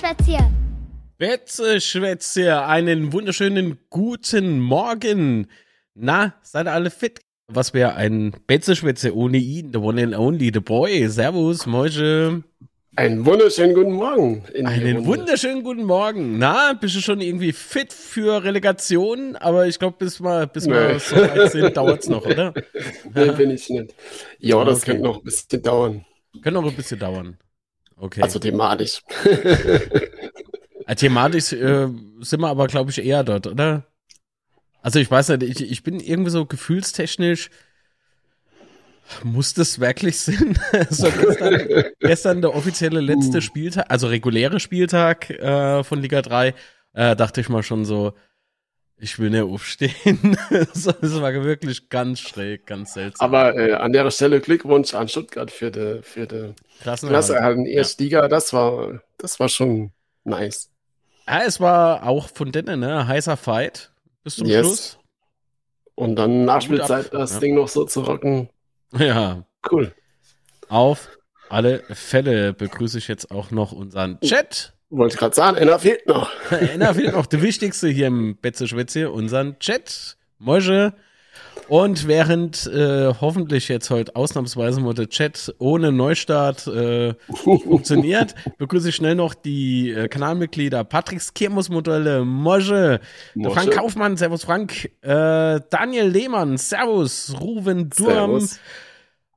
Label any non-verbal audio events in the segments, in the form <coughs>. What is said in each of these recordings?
Betzeschwätz Betzeschwätz einen wunderschönen guten Morgen. Na, seid ihr alle fit? Was wäre ein Betzeschwätze ohne ihn, the one and only, the boy. Servus, Moische. Einen wunderschönen guten Morgen. Einen wunderschönen guten Morgen. Na, bist du schon irgendwie fit für Relegation? Aber ich glaube, bis wir, bis wir so weit sind, <laughs> dauert es noch, oder? nee, bin ich nicht. Ja, das okay. könnte noch ein bisschen dauern. Könnte noch ein bisschen dauern. Okay. Also thematisch. <laughs> thematisch äh, sind wir aber, glaube ich, eher dort, oder? Also ich weiß nicht, ich, ich bin irgendwie so gefühlstechnisch muss das wirklich Sinn? <laughs> so gestern, gestern der offizielle letzte uh. Spieltag, also reguläre Spieltag äh, von Liga 3, äh, dachte ich mal schon so, ich will nicht aufstehen. <laughs> das war wirklich ganz schräg, ganz seltsam. Aber äh, an der Stelle Glückwunsch an Stuttgart für die, für die Klasse in Erstliga. Ja. Das war, das war schon nice. Ja, es war auch von denen, ne? Heißer Fight bis zum yes. Schluss. Und dann Nachspielzeit das ja. Ding noch so zu rocken. Ja. Cool. Auf alle Fälle begrüße ich jetzt auch noch unseren Chat. Wollte ich gerade sagen, einer fehlt noch. <laughs> einer fehlt noch. Der wichtigste hier im Betze unseren Chat. Moische. Und während äh, hoffentlich jetzt heute ausnahmsweise mal der Chat ohne Neustart äh, <laughs> funktioniert, begrüße ich schnell noch die äh, Kanalmitglieder Patricks Kirmus-Modelle, Mosche, Frank Kaufmann, Servus Frank, äh, Daniel Lehmann, Servus, Ruven Durm. Servus.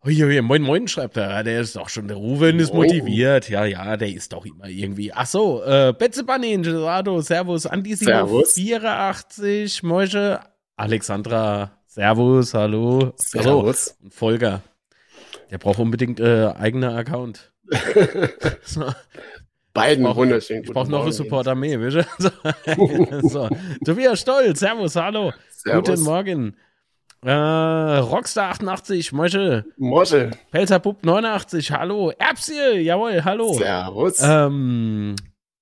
Uiui, moin, moin, schreibt er. Der ist doch schon, der Ruven ist motiviert. Ja, ja, der ist doch immer irgendwie. Ach so, äh, Betze Banin, Gerardo, Servus, Andi 84, Moische, Alexandra Servus, hallo. Servus. Also, Volker. Der braucht unbedingt äh, eigener Account. <laughs> so. Beiden ich wunderschön. Ich brauche noch einen Supporter mehr, bitte. <laughs> so. <laughs> so. Tobias Stolz, Servus, hallo. Servus. Guten Morgen. Äh, Rockstar 88, Mosche. Mosche. Pelzerbub 89, hallo. Erbsie, jawohl, hallo. Servus. Ähm,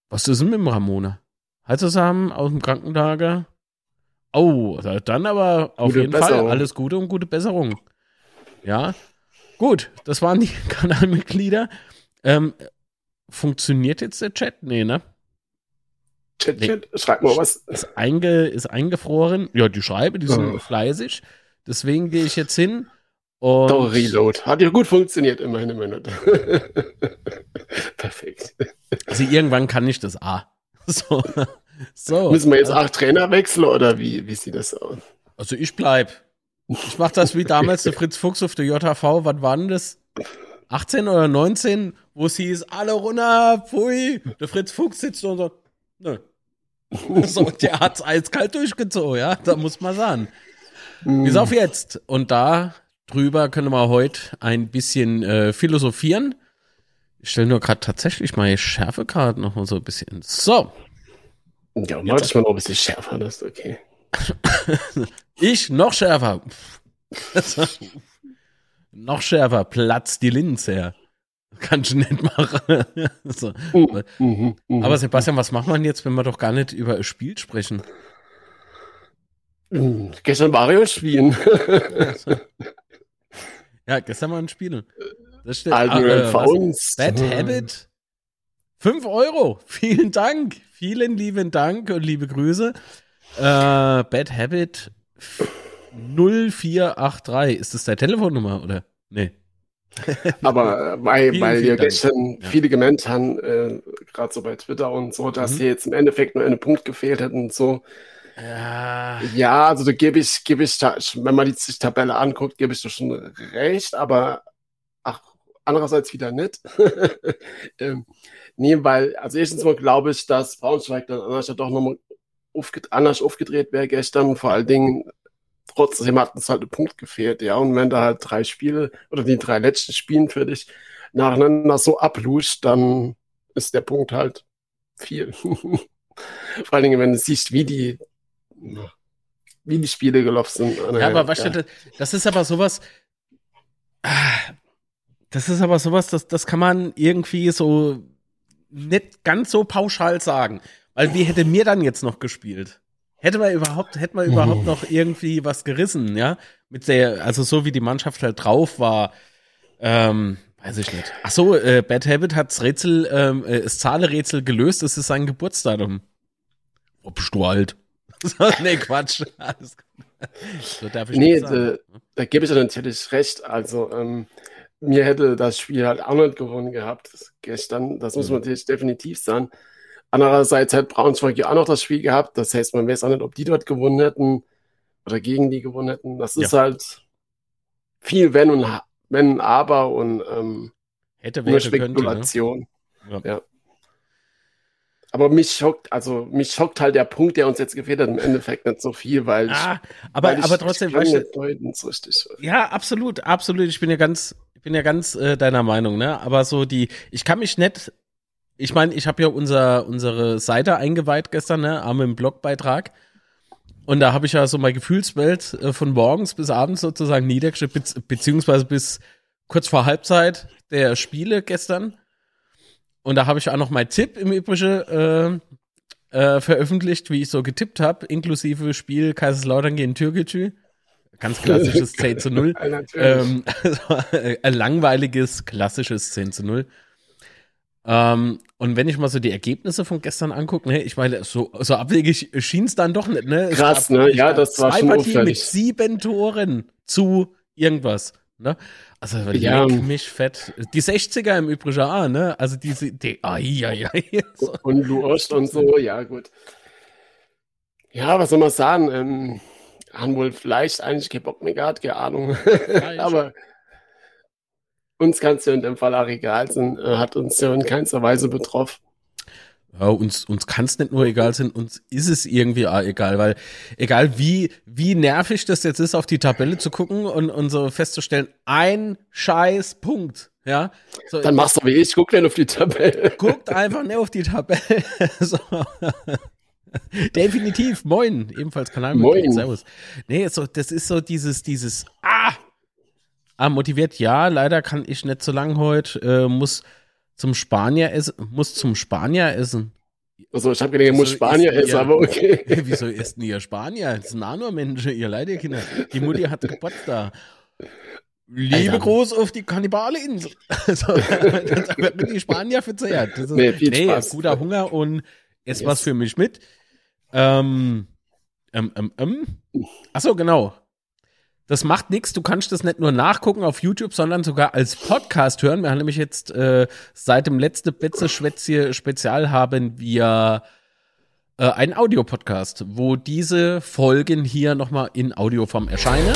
was ist denn mit dem Ramona? Halt zusammen aus dem Krankenlager? Oh, dann aber auf gute jeden Besserung. Fall alles Gute und gute Besserung. Ja, gut, das waren die <laughs> Kanalmitglieder. Ähm, funktioniert jetzt der Chat? Nee, ne? Chat, Chat, nee. schreib mal was. Ist, einge, ist eingefroren. Ja, die schreibe, die sind oh. fleißig. Deswegen gehe ich jetzt hin und. Doch, Reload. Hat ja gut funktioniert, immerhin im Minute. <laughs> Perfekt. Also irgendwann kann ich das A. <laughs> So. So. Müssen wir jetzt auch Trainer wechseln oder wie, wie sieht das aus? Also ich bleib. Ich mach das wie damals der <laughs> Fritz Fuchs auf der JHV. Was war denn das? 18 oder 19, wo es hieß, alle runter, pfui. Der Fritz Fuchs sitzt und so, nö. So, der hat's eiskalt durchgezogen, ja, da muss man sagen. Mm. Bis auf jetzt. Und da drüber können wir heute ein bisschen äh, philosophieren. Ich stelle nur gerade tatsächlich meine Schärfekarte noch mal so ein bisschen. So. Ja, mal das mal noch ein bisschen schärfer, das ist okay. <laughs> ich noch schärfer. <laughs> noch schärfer, Platz die Linse her. Kann ich nicht machen. <laughs> so. uh, uh, uh, Aber Sebastian, was macht man jetzt, wenn wir doch gar nicht über ein Spiel sprechen? Hm, gestern Mario spielen. <laughs> ja, gestern mal ein Spiel. Das steht, also, äh, Bad Habit. 5 Euro. <laughs> Vielen Dank. Vielen lieben Dank und liebe Grüße. Äh, Bad Habit 0483. Ist das deine Telefonnummer oder? Nee. <laughs> Aber äh, weil, vielen, weil wir gestern ja. viele gemeint haben, äh, gerade so bei Twitter und so, dass mhm. hier jetzt im Endeffekt nur ein Punkt gefehlt hat und so. Ja, also da gebe ich, gebe ich, wenn man die Tabelle anguckt, gebe ich da schon recht, aber ach, andererseits wieder nicht. <laughs> ähm, Nee, weil, also erstens mal glaube ich, dass Braunschweig dann anders doch nochmal aufge anders aufgedreht wäre gestern. Vor allen Dingen, trotzdem hat uns halt ein Punkt gefehlt, ja. Und wenn da halt drei Spiele oder die drei letzten Spielen für dich nacheinander so abluscht, dann ist der Punkt halt viel. <laughs> Vor allen Dingen, wenn du siehst, wie die, wie die Spiele gelaufen sind. Ja, aber weißt du, das ist aber sowas, das ist aber sowas, das, das kann man irgendwie so nicht ganz so pauschal sagen. Weil wie hätte mir dann jetzt noch gespielt? Hätte man überhaupt, hätte man überhaupt noch irgendwie was gerissen, ja? Mit der, also so wie die Mannschaft halt drauf war, ähm, Weiß ich nicht. Ach so, äh, Bad Habit hat das Rätsel, ähm, äh, das Zahlerätsel gelöst. Es ist sein Geburtsdatum. Ob du alt? <laughs> nee, Quatsch. Alles so darf ich nee, da, ne? da gebe ich dir natürlich recht. Also, ähm, mir hätte das Spiel halt auch nicht gewonnen gehabt gestern. Das muss man mhm. natürlich definitiv sagen. Andererseits hat Braunschweig ja auch noch das Spiel gehabt. Das heißt, man weiß auch nicht, ob die dort gewonnen hätten oder gegen die gewonnen hätten. Das ist ja. halt viel Wenn und Wenn, Aber und ähm, hätte nur Spekulation. Könnte, ne? ja. ja. Aber mich schockt, also mich schockt halt der Punkt, der uns jetzt gefehlt hat, im Endeffekt nicht so viel, weil ah, ich, aber, weil ich, aber trotzdem, ich kann nicht deuten, so richtig. Ja, absolut, absolut. Ich bin ja ganz, ich bin ja ganz äh, deiner Meinung, ne? Aber so die, ich kann mich nicht, ich meine, ich habe ja unser, unsere Seite eingeweiht gestern, ne? Am im Blogbeitrag. Und da habe ich ja so meine Gefühlswelt äh, von morgens bis abends sozusagen niedergeschrieben, be beziehungsweise bis kurz vor Halbzeit der Spiele gestern. Und da habe ich auch noch meinen Tipp im Übrigen äh, äh, veröffentlicht, wie ich so getippt habe, inklusive Spiel Kaiserslautern gegen Türkgücü. Ganz <laughs> klassisches 10 zu 0. ähm, <laughs> also, ein langweiliges, klassisches 10 zu 0. Ähm, und wenn ich mal so die Ergebnisse von gestern angucke, ne, ich meine, so, so abwegig schien es dann doch nicht, ne? Krass, gab, ne? Ja, das war schon Partien mit sieben Toren zu irgendwas, ne? Also ja. mich fett. Die 60er im Übrigen auch, ne? Also diese, die, ai, ai, ai. <laughs> So. Und Luost und so, ja, gut. Ja, was soll man sagen? Ähm, haben wohl vielleicht eigentlich keinen Bock mehr gehabt, keine Ahnung. <laughs> Aber uns kann es ja in dem Fall auch egal sein, hat uns ja in keinster Weise betroffen. Ja, uns, uns kann es nicht nur egal sein, uns ist es irgendwie auch egal, weil egal wie, wie nervig das jetzt ist, auf die Tabelle zu gucken und, und so festzustellen, ein scheiß Punkt, ja. So, Dann machst du wie ich, guck nicht auf die Tabelle. Guckt einfach nicht auf die Tabelle. <laughs> so. Definitiv, moin, ebenfalls Kanal Moin. Servus. Nee, so, das ist so dieses, dieses, ah, ah, motiviert, ja, leider kann ich nicht so lang heute, äh, muss zum Spanier essen, muss zum Spanier essen. Also ich habe gedacht, ihr muss Spanier essen, aber okay. <laughs> Wieso isst denn ihr Spanier? Das sind auch nur Menschen, ihr leider Kinder. Die Mutti hat Geburtstag. Liebe Alter. Gruß auf die Kannibale-Insel. <laughs> Also, <laughs> das wird die Spanier verzehrt. Das ist, nee, viel nee, Spaß. guter Hunger und ess yes. was für mich mit. Ähm, ähm, ähm, ähm. Achso, genau. Das macht nichts, du kannst das nicht nur nachgucken auf YouTube, sondern sogar als Podcast hören. Wir haben nämlich jetzt äh, seit dem letzten Betze Spezial haben wir äh, einen Audiopodcast, wo diese Folgen hier nochmal in Audioform erscheinen.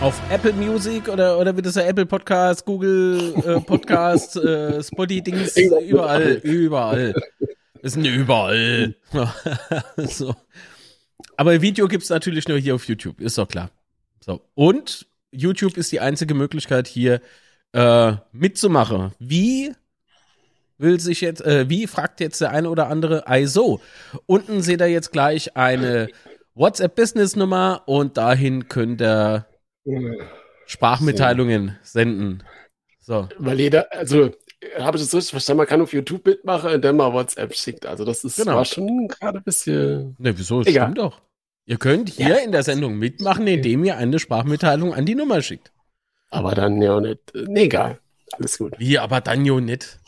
Auf Apple Music oder, oder wird das ja Apple Podcast, Google äh, <laughs> Podcast, äh, Spotify-Dings, überall, überall. Wir sind überall. <laughs> so. Aber Video gibt es natürlich nur hier auf YouTube, ist doch klar. So. Und YouTube ist die einzige Möglichkeit, hier äh, mitzumachen. Wie will sich jetzt, äh, wie fragt jetzt der eine oder andere, also, unten seht ihr jetzt gleich eine WhatsApp-Business-Nummer und dahin könnt ihr Sprachmitteilungen senden. So. Weil jeder, also habe ich das richtig verstanden, man kann auf YouTube mitmachen, indem man WhatsApp schickt. Also das ist genau. war schon gerade ein bisschen. Ne, wieso? Das stimmt doch. Ihr könnt hier ja. in der Sendung mitmachen, indem ihr eine Sprachmitteilung an die Nummer schickt. Aber dann ja nicht. Nee, egal. Alles gut. Wie, aber dann ja nicht.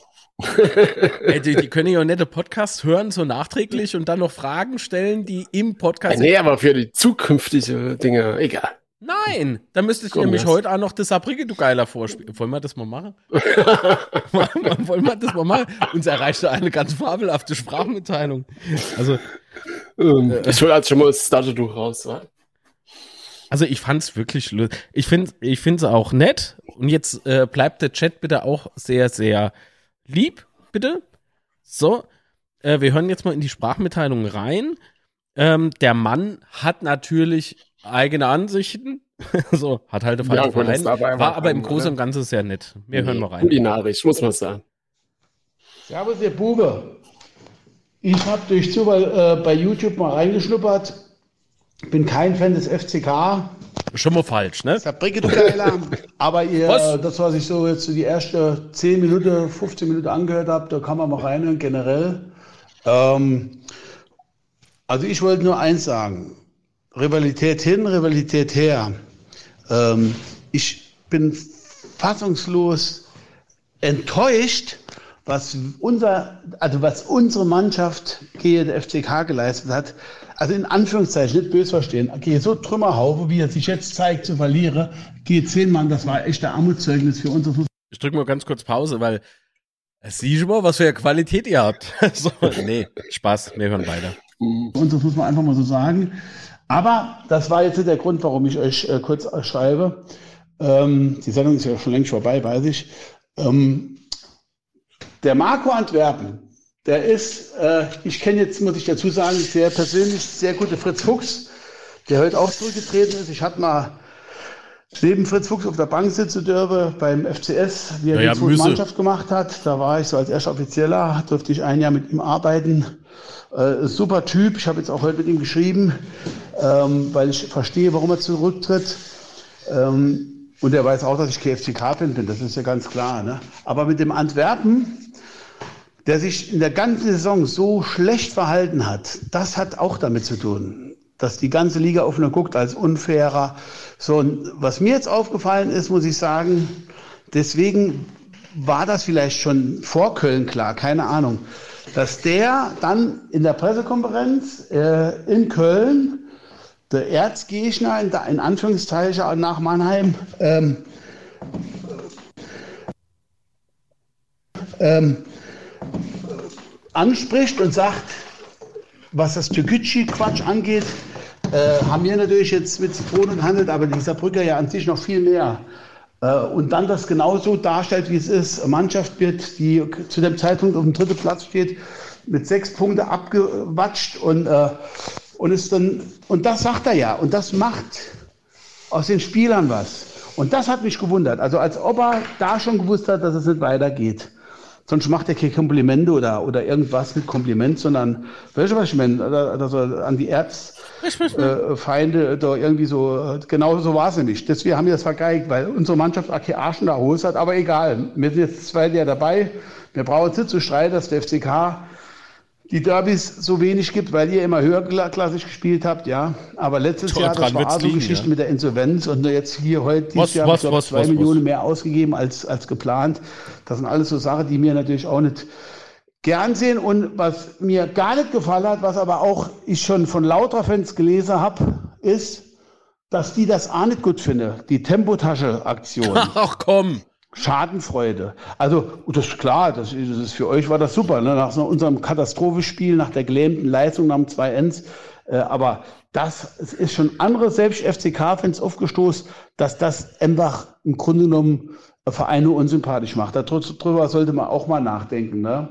Ey, <laughs> die, die, können ja nette Podcasts hören, so nachträglich und dann noch Fragen stellen, die im Podcast. Nee, aber für die zukünftige Dinge, egal. Nein, da müsste ich Komm, nämlich jetzt. heute auch noch das Sabrige, du Geiler, vorspielen. Wollen wir das mal machen? <laughs> <laughs> Wollen wir das mal machen? Uns erreichte eine ganz fabelhafte Sprachmitteilung. Also, ähm, äh, ich hole also schon mal das Startertuch raus. Wa? Also ich fand's wirklich lustig. Ich finde ich find's auch nett. Und jetzt äh, bleibt der Chat bitte auch sehr, sehr lieb, bitte. So, äh, wir hören jetzt mal in die Sprachmitteilung rein. Ähm, der Mann hat natürlich eigene Ansichten. <laughs> so, hat halt falsche ja, Verein. War, war aber im Großen und Ganzen sehr nett. Wir nee, hören mal rein. Kulinarisch, muss man sagen. Servus, ihr Bube. Ich habe durch Zufall äh, bei YouTube mal reingeschnuppert. Bin kein Fan des FCK. Schon mal falsch, ne? Sabrike, du Geiler. Aber ihr, was? das, was ich so jetzt so die erste 10 Minuten, 15 Minuten angehört habe, da kann man mal reinhören, generell. Ähm, also ich wollte nur eins sagen. Rivalität hin, Rivalität her. Ähm, ich bin fassungslos enttäuscht, was unser, also was unsere Mannschaft gegen der FCK geleistet hat. Also in Anführungszeichen, nicht böse verstehen. Gehe so Trümmerhaufe, wie er sich jetzt zeigt, zu verlieren. Gehe zehn Mann, das war echt ein Armutszeugnis für unsere Fußball. Ich drücke mal ganz kurz Pause, weil sieh mal, was für eine Qualität ihr habt. <laughs> so, nee, Spaß, wir hören weiter. Und das muss man einfach mal so sagen. Aber das war jetzt der Grund, warum ich euch äh, kurz schreibe. Ähm, die Sendung ist ja schon längst vorbei, weiß ich. Ähm, der Marco Antwerpen, der ist, äh, ich kenne jetzt, muss ich dazu sagen, sehr persönlich sehr gute Fritz Fuchs, der heute auch zurückgetreten ist. Ich hatte mal neben Fritz Fuchs auf der Bank sitzen dürfen beim FCS, wie er naja, die zweite Mannschaft gemacht hat. Da war ich so als erster Offizieller, durfte ich ein Jahr mit ihm arbeiten. Äh, super Typ. Ich habe jetzt auch heute mit ihm geschrieben, ähm, weil ich verstehe, warum er zurücktritt. Ähm, und er weiß auch, dass ich KFC-Captain bin, das ist ja ganz klar. Ne? Aber mit dem Antwerpen, der sich in der ganzen Saison so schlecht verhalten hat, das hat auch damit zu tun, dass die ganze Liga ihn guckt als unfairer. So, und was mir jetzt aufgefallen ist, muss ich sagen, deswegen war das vielleicht schon vor Köln klar, keine Ahnung dass der dann in der Pressekonferenz äh, in Köln, der Erzgegner in, in Anführungszeichen nach Mannheim, ähm, ähm, anspricht und sagt, was das Türkgücü-Quatsch angeht, äh, haben wir natürlich jetzt mit Zitronen gehandelt, aber dieser Brücker ja an sich noch viel mehr. Äh, und dann das genauso darstellt, wie es ist. Mannschaft wird, die zu dem Zeitpunkt auf dem dritten Platz steht, mit sechs Punkten abgewatscht und, äh, und ist dann, und das sagt er ja, und das macht aus den Spielern was. Und das hat mich gewundert. Also als ob er da schon gewusst hat, dass es nicht weitergeht. Sonst macht er keine Komplimente oder, oder irgendwas mit Kompliment, sondern, weißt du, was ich meine? Also an die Erzfeinde äh, da irgendwie so, genau so war es nämlich. Deswegen haben wir das vergeigt, weil unsere Mannschaft Ake Arschen da Hose hat, aber egal. Wir sind jetzt zwei Jahre dabei. Wir brauchen nicht zu streiten, dass der FCK die Derbys so wenig gibt, weil ihr immer höherklassig gespielt habt, ja. Aber letztes Jahr, das war also Geschichte ja. mit der Insolvenz und jetzt hier heute, dieses was, Jahr was, ich was, zwei was, Millionen mehr ausgegeben als, als geplant. Das sind alles so Sachen, die mir natürlich auch nicht gern sehen und was mir gar nicht gefallen hat, was aber auch ich schon von lauter Fans gelesen habe, ist, dass die das auch nicht gut finden, die Tempotasche-Aktion. <laughs> Ach komm. Schadenfreude. Also, das ist klar, das ist, das ist für euch war das super, ne? nach so unserem Katastrophenspiel, nach der gelähmten Leistung, nach dem 2 Ends. Äh, aber das ist schon andere, selbst FCK-Fans aufgestoßen, dass das einfach im Grunde genommen Vereine unsympathisch macht. Darüber sollte man auch mal nachdenken. Ne?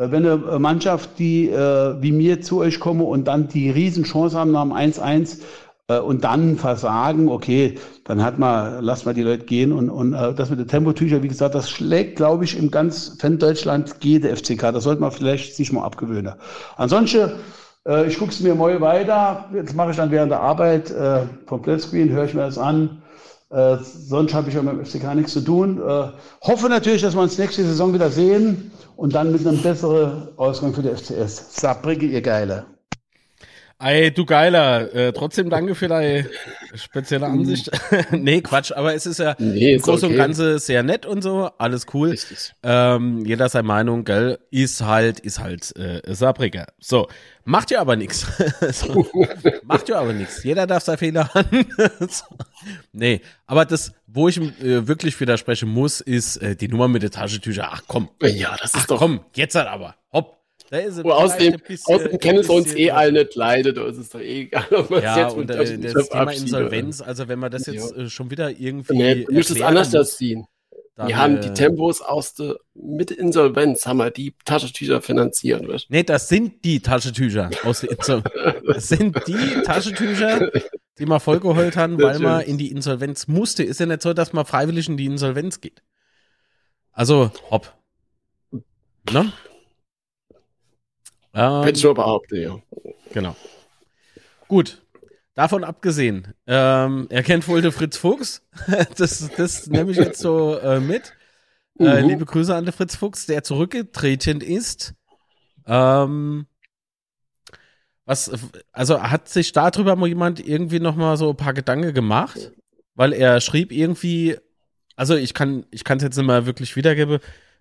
Äh, wenn eine Mannschaft, die äh, wie mir zu euch komme und dann die Riesenchance haben nach dem 1-1 äh, und dann versagen, okay, dann hat man, lasst mal die Leute gehen und, und äh, das mit den Tempotücher, wie gesagt, das schlägt, glaube ich, im ganz Fan-Deutschland jede FCK. Das sollte man vielleicht sich mal abgewöhnen. Ansonsten, äh, ich gucke es mir mal weiter. Jetzt mache ich dann während der Arbeit äh, vom Playscreen, höre ich mir das an. Äh, sonst habe ich ja mit dem FCK nichts zu tun. Äh, hoffe natürlich, dass wir uns nächste Saison wieder sehen und dann mit einem besseren Ausgang für die FCS. Saarbrücke, ihr Geile. Ey, du Geiler, äh, trotzdem danke für deine spezielle mhm. Ansicht. <laughs> nee, Quatsch, aber es ist ja nee, im Großen okay. und Ganzen sehr nett und so, alles cool. Ähm, jeder seine Meinung, gell, ist halt, ist halt äh, Saarbrücker. So, macht ja aber nichts. <laughs> so, macht ja aber nichts. Jeder darf seine Fehler haben. <laughs> so. Nee, aber das, wo ich äh, wirklich widersprechen muss, ist äh, die Nummer mit der Taschentücher. Ach komm. Ja, das ist Ach, doch. Komm, jetzt halt aber. Hopp. Da ist oh, außerdem, außerdem kennen wir uns eh alle nicht leide, da ist es doch eh egal, ob man ja, jetzt und, äh, das Thema Insolvenz, also wenn man das jetzt ja. äh, schon wieder irgendwie. Nee, du musst es anders das ziehen. Dann, wir haben die äh, Tempos aus der mit Insolvenz, haben wir die Taschentücher finanziert. Weißt? Nee, das sind die Taschentücher aus der Insolvenz. das sind die Taschentücher, die wir vollgeholt haben, weil man in die Insolvenz musste. Ist ja nicht so, dass man freiwillig in die Insolvenz geht. Also, hopp. Ne? Ähm, Hätte ich nur behaupten, ja. Genau. Gut. Davon abgesehen, ähm, er kennt wohl den Fritz Fuchs. <laughs> das, das nehme ich jetzt so äh, mit. Äh, uh Liebe Grüße an den Fritz Fuchs, der zurückgetreten ist. Ähm, was, also hat sich darüber mal jemand irgendwie noch mal so ein paar Gedanken gemacht? Weil er schrieb irgendwie, also ich kann, ich kann es jetzt nicht mal wirklich wiedergeben,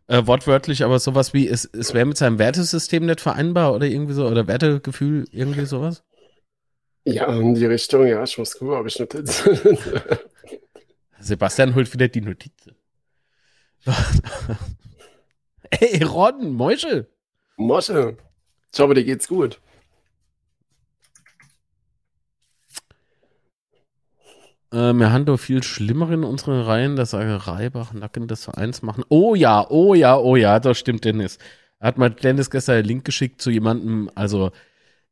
äh, wortwörtlich, aber sowas wie, es, es wäre mit seinem Wertesystem nicht vereinbar oder irgendwie so, oder Wertegefühl, irgendwie sowas? Ja, in die Richtung, ja, ich muss gucken, ob ich Notiz. <laughs> Sebastian holt wieder die Notiz. <laughs> Ey, Ron, Mäusche. Mosche. Ich hoffe, dir geht's gut. Äh, wir haben doch viel schlimmer in unseren Reihen, dass sage Reibach, Nacken des Vereins machen. Oh ja, oh ja, oh ja, das stimmt, Dennis. Hat mal Dennis gestern einen Link geschickt zu jemandem, also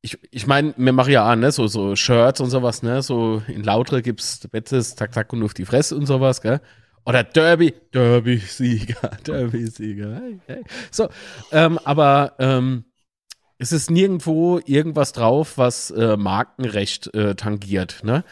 ich, ich meine, wir machen ja auch, ne, so, so Shirts und sowas, ne, so in Lautre gibt's Bettes, Tack, Tack und auf die Fresse und sowas, gell. Oder Derby, Derby-Sieger, <laughs> Derby-Sieger. Hey, So, ähm, aber ähm, es ist nirgendwo irgendwas drauf, was äh, Markenrecht äh, tangiert, ne?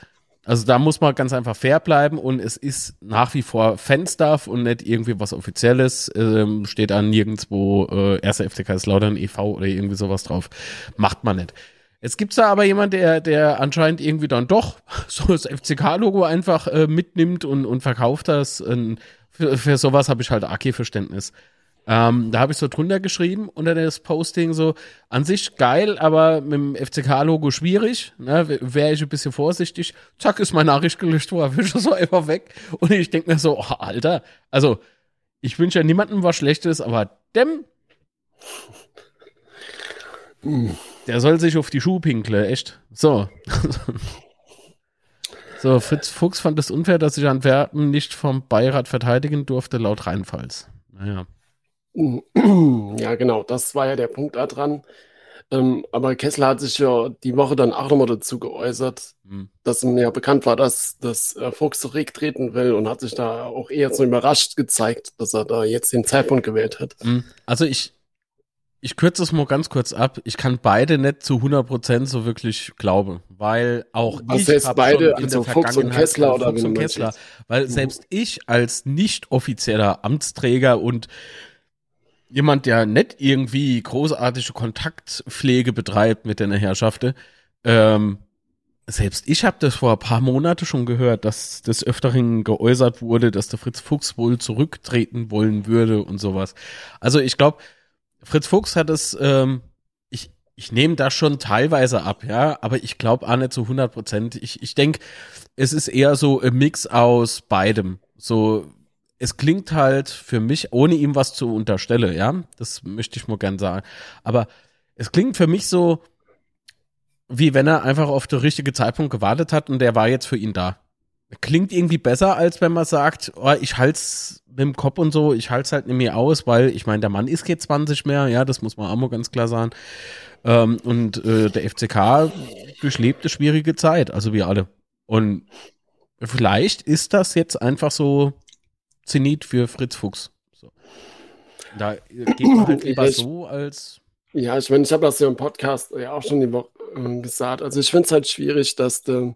Also da muss man ganz einfach fair bleiben und es ist nach wie vor Fanstuff und nicht irgendwie was Offizielles. Ähm, steht da nirgendwo äh, 1. FCK ist Laudern e.V. oder irgendwie sowas drauf. Macht man nicht. Jetzt gibt's da aber jemand, der, der anscheinend irgendwie dann doch <laughs> so das FCK-Logo einfach äh, mitnimmt und, und verkauft das. Und für, für sowas habe ich halt AK-Verständnis. Ähm, da habe ich so drunter geschrieben unter das Posting so, an sich geil, aber mit dem FCK-Logo schwierig. Ne? Wäre ich ein bisschen vorsichtig. Zack, ist meine Nachricht gelöscht worden, wische so einfach weg. Und ich denke mir so, oh, Alter, also ich wünsche ja niemandem was Schlechtes, aber dem, <laughs> der soll sich auf die Schuhe pinkle, echt. So. <laughs> so, Fritz Fuchs fand es unfair, dass sich Antwerpen nicht vom Beirat verteidigen durfte, laut Rheinfalls. Naja. Ja, genau, das war ja der Punkt da dran. Ähm, aber Kessler hat sich ja die Woche dann auch nochmal dazu geäußert, mhm. dass ihm ja bekannt war, dass, dass äh, Fuchs zurücktreten will und hat sich da auch eher so überrascht gezeigt, dass er da jetzt den Zeitpunkt gewählt hat. Mhm. Also ich, ich kürze es mal ganz kurz ab. Ich kann beide nicht zu 100% so wirklich glauben, weil auch Was ich habe beide, also Fuchs und Kessler oder Fuchs und Kessler, weil mhm. selbst ich als nicht offizieller Amtsträger und jemand, der nicht irgendwie großartige Kontaktpflege betreibt mit den Herrschaften, ähm, selbst ich habe das vor ein paar Monate schon gehört, dass des Öfteren geäußert wurde, dass der Fritz Fuchs wohl zurücktreten wollen würde und sowas. Also ich glaube, Fritz Fuchs hat es, ähm, ich, ich nehme das schon teilweise ab, ja, aber ich glaube auch nicht zu 100 Prozent. Ich, ich denke, es ist eher so ein Mix aus beidem. So, es klingt halt für mich, ohne ihm was zu unterstellen, ja, das möchte ich mal gern sagen. Aber es klingt für mich so, wie wenn er einfach auf den richtigen Zeitpunkt gewartet hat und der war jetzt für ihn da. Klingt irgendwie besser, als wenn man sagt, oh, ich halt's mit dem Kopf und so, ich halte es halt nicht mehr aus, weil ich meine, der Mann ist jetzt 20 mehr, ja, das muss man auch mal ganz klar sagen. Ähm, und äh, der FCK durchlebt eine schwierige Zeit, also wir alle. Und vielleicht ist das jetzt einfach so Zenit für Fritz Fuchs. So. Da geht man halt lieber ich, so als. Ja, ich meine, ich habe das ja im Podcast ja auch schon die Woche äh, gesagt. Also ich finde es halt schwierig, dass du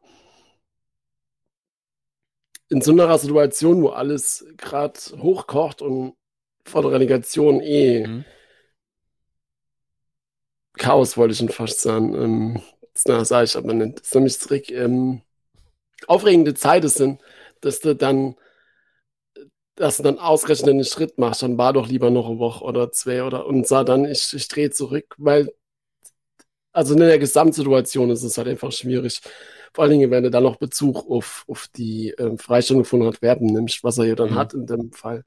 in so einer Situation, wo alles gerade hochkocht und vor der Relegation eh mhm. Chaos, wollte ich schon fast sagen. Ähm, das sage ich aber nicht. Das ist nämlich zurück, ähm, aufregende Zeiten sind, dass du dann dass du dann ausgerechnet einen Schritt machst, dann war doch lieber noch eine Woche oder zwei oder und sah dann, ich, ich drehe zurück, weil also in der Gesamtsituation ist es halt einfach schwierig. Vor allen Dingen, wenn du dann noch Bezug auf, auf die ähm, Freistellung von Radwerben nimmst, was er ja dann mhm. hat in dem Fall,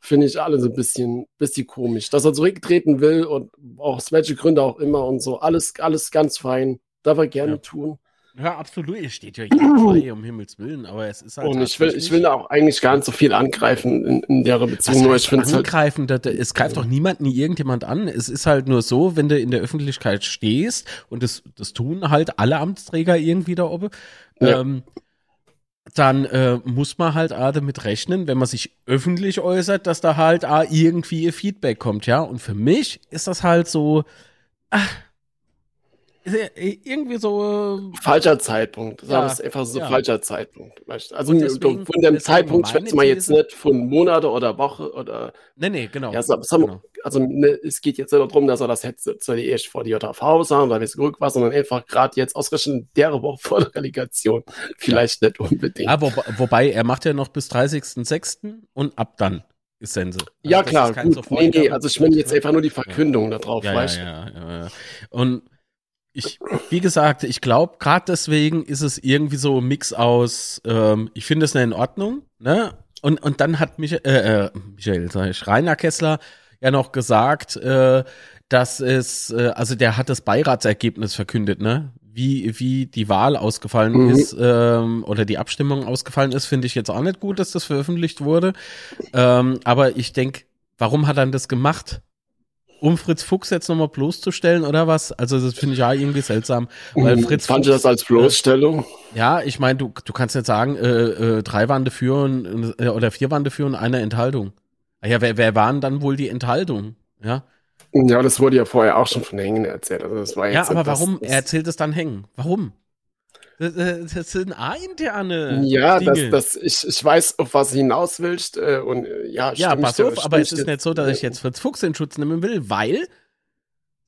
finde ich alles ein bisschen, bisschen komisch. Dass er zurücktreten will und aus welche Gründe auch immer und so, alles, alles ganz fein. Darf er gerne ja. tun. Ja, absolut. Es steht ja frei, <clears throat> um Himmels Willen, aber es ist halt. Und ich will, ich will auch eigentlich gar nicht so viel angreifen in, in der Beziehung. Nur ich finde halt angreifen, halt, das, es greift doch niemanden irgendjemand an. Es ist halt nur so, wenn du in der Öffentlichkeit stehst und das, das tun halt alle Amtsträger irgendwie da oben. Ja. Ähm, dann äh, muss man halt auch damit rechnen, wenn man sich öffentlich äußert, dass da halt auch irgendwie Feedback kommt, ja. Und für mich ist das halt so, ach, irgendwie so. Falscher Zeitpunkt. Das ja, ist einfach so ja. falscher Zeitpunkt. Also deswegen, von dem Zeitpunkt schätzt man jetzt nicht von Monate oder Woche oder. Nee, nee, genau. Ja, so, genau. Also ne, es geht jetzt nicht darum, dass er das hätte zuerst vor die JV sagen oder wie es zurück war, sondern einfach gerade jetzt ausgerechnet der Woche vor der Relegation. Vielleicht ja. nicht unbedingt. Ja, wo, wobei er macht ja noch bis 30.06. und ab dann ist Sense. Also ja, klar. Gut. Nee, nee, also ich meine jetzt einfach nur die Verkündung da drauf, ja, weißt ja, ja, ja, Und ich, wie gesagt, ich glaube, gerade deswegen ist es irgendwie so ein Mix aus, ähm, ich finde es in Ordnung, ne? Und, und dann hat Michael, äh, äh, Michael, sag ich, Rainer Kessler ja noch gesagt, äh, dass es, äh, also der hat das Beiratsergebnis verkündet, ne? Wie, wie die Wahl ausgefallen mhm. ist ähm, oder die Abstimmung ausgefallen ist, finde ich jetzt auch nicht gut, dass das veröffentlicht wurde. Ähm, aber ich denke, warum hat er das gemacht? Um Fritz Fuchs jetzt nochmal bloßzustellen oder was? Also das finde ich ja irgendwie seltsam. Weil mhm. Fritz Fand Fuchs, das als Bloßstellung? Äh, ja, ich meine, du, du kannst jetzt sagen, äh, äh, drei waren dafür und, äh, oder vier waren dafür und eine Enthaltung. Ah ja, wer, wer waren dann wohl die Enthaltung? Ja. Ja, das wurde ja vorher auch schon von Hängen erzählt. Also das war jetzt ja, aber warum? Er erzählt es dann Hängen. Warum? Das, das sind interne. Ja, Dinge. das, das, ich, ich weiß, auf was hinaus willst. Äh, und äh, ja, ja pass auf, aber es ist nicht so, dass ich jetzt Fritz Fuchs in Schutz nehmen will, weil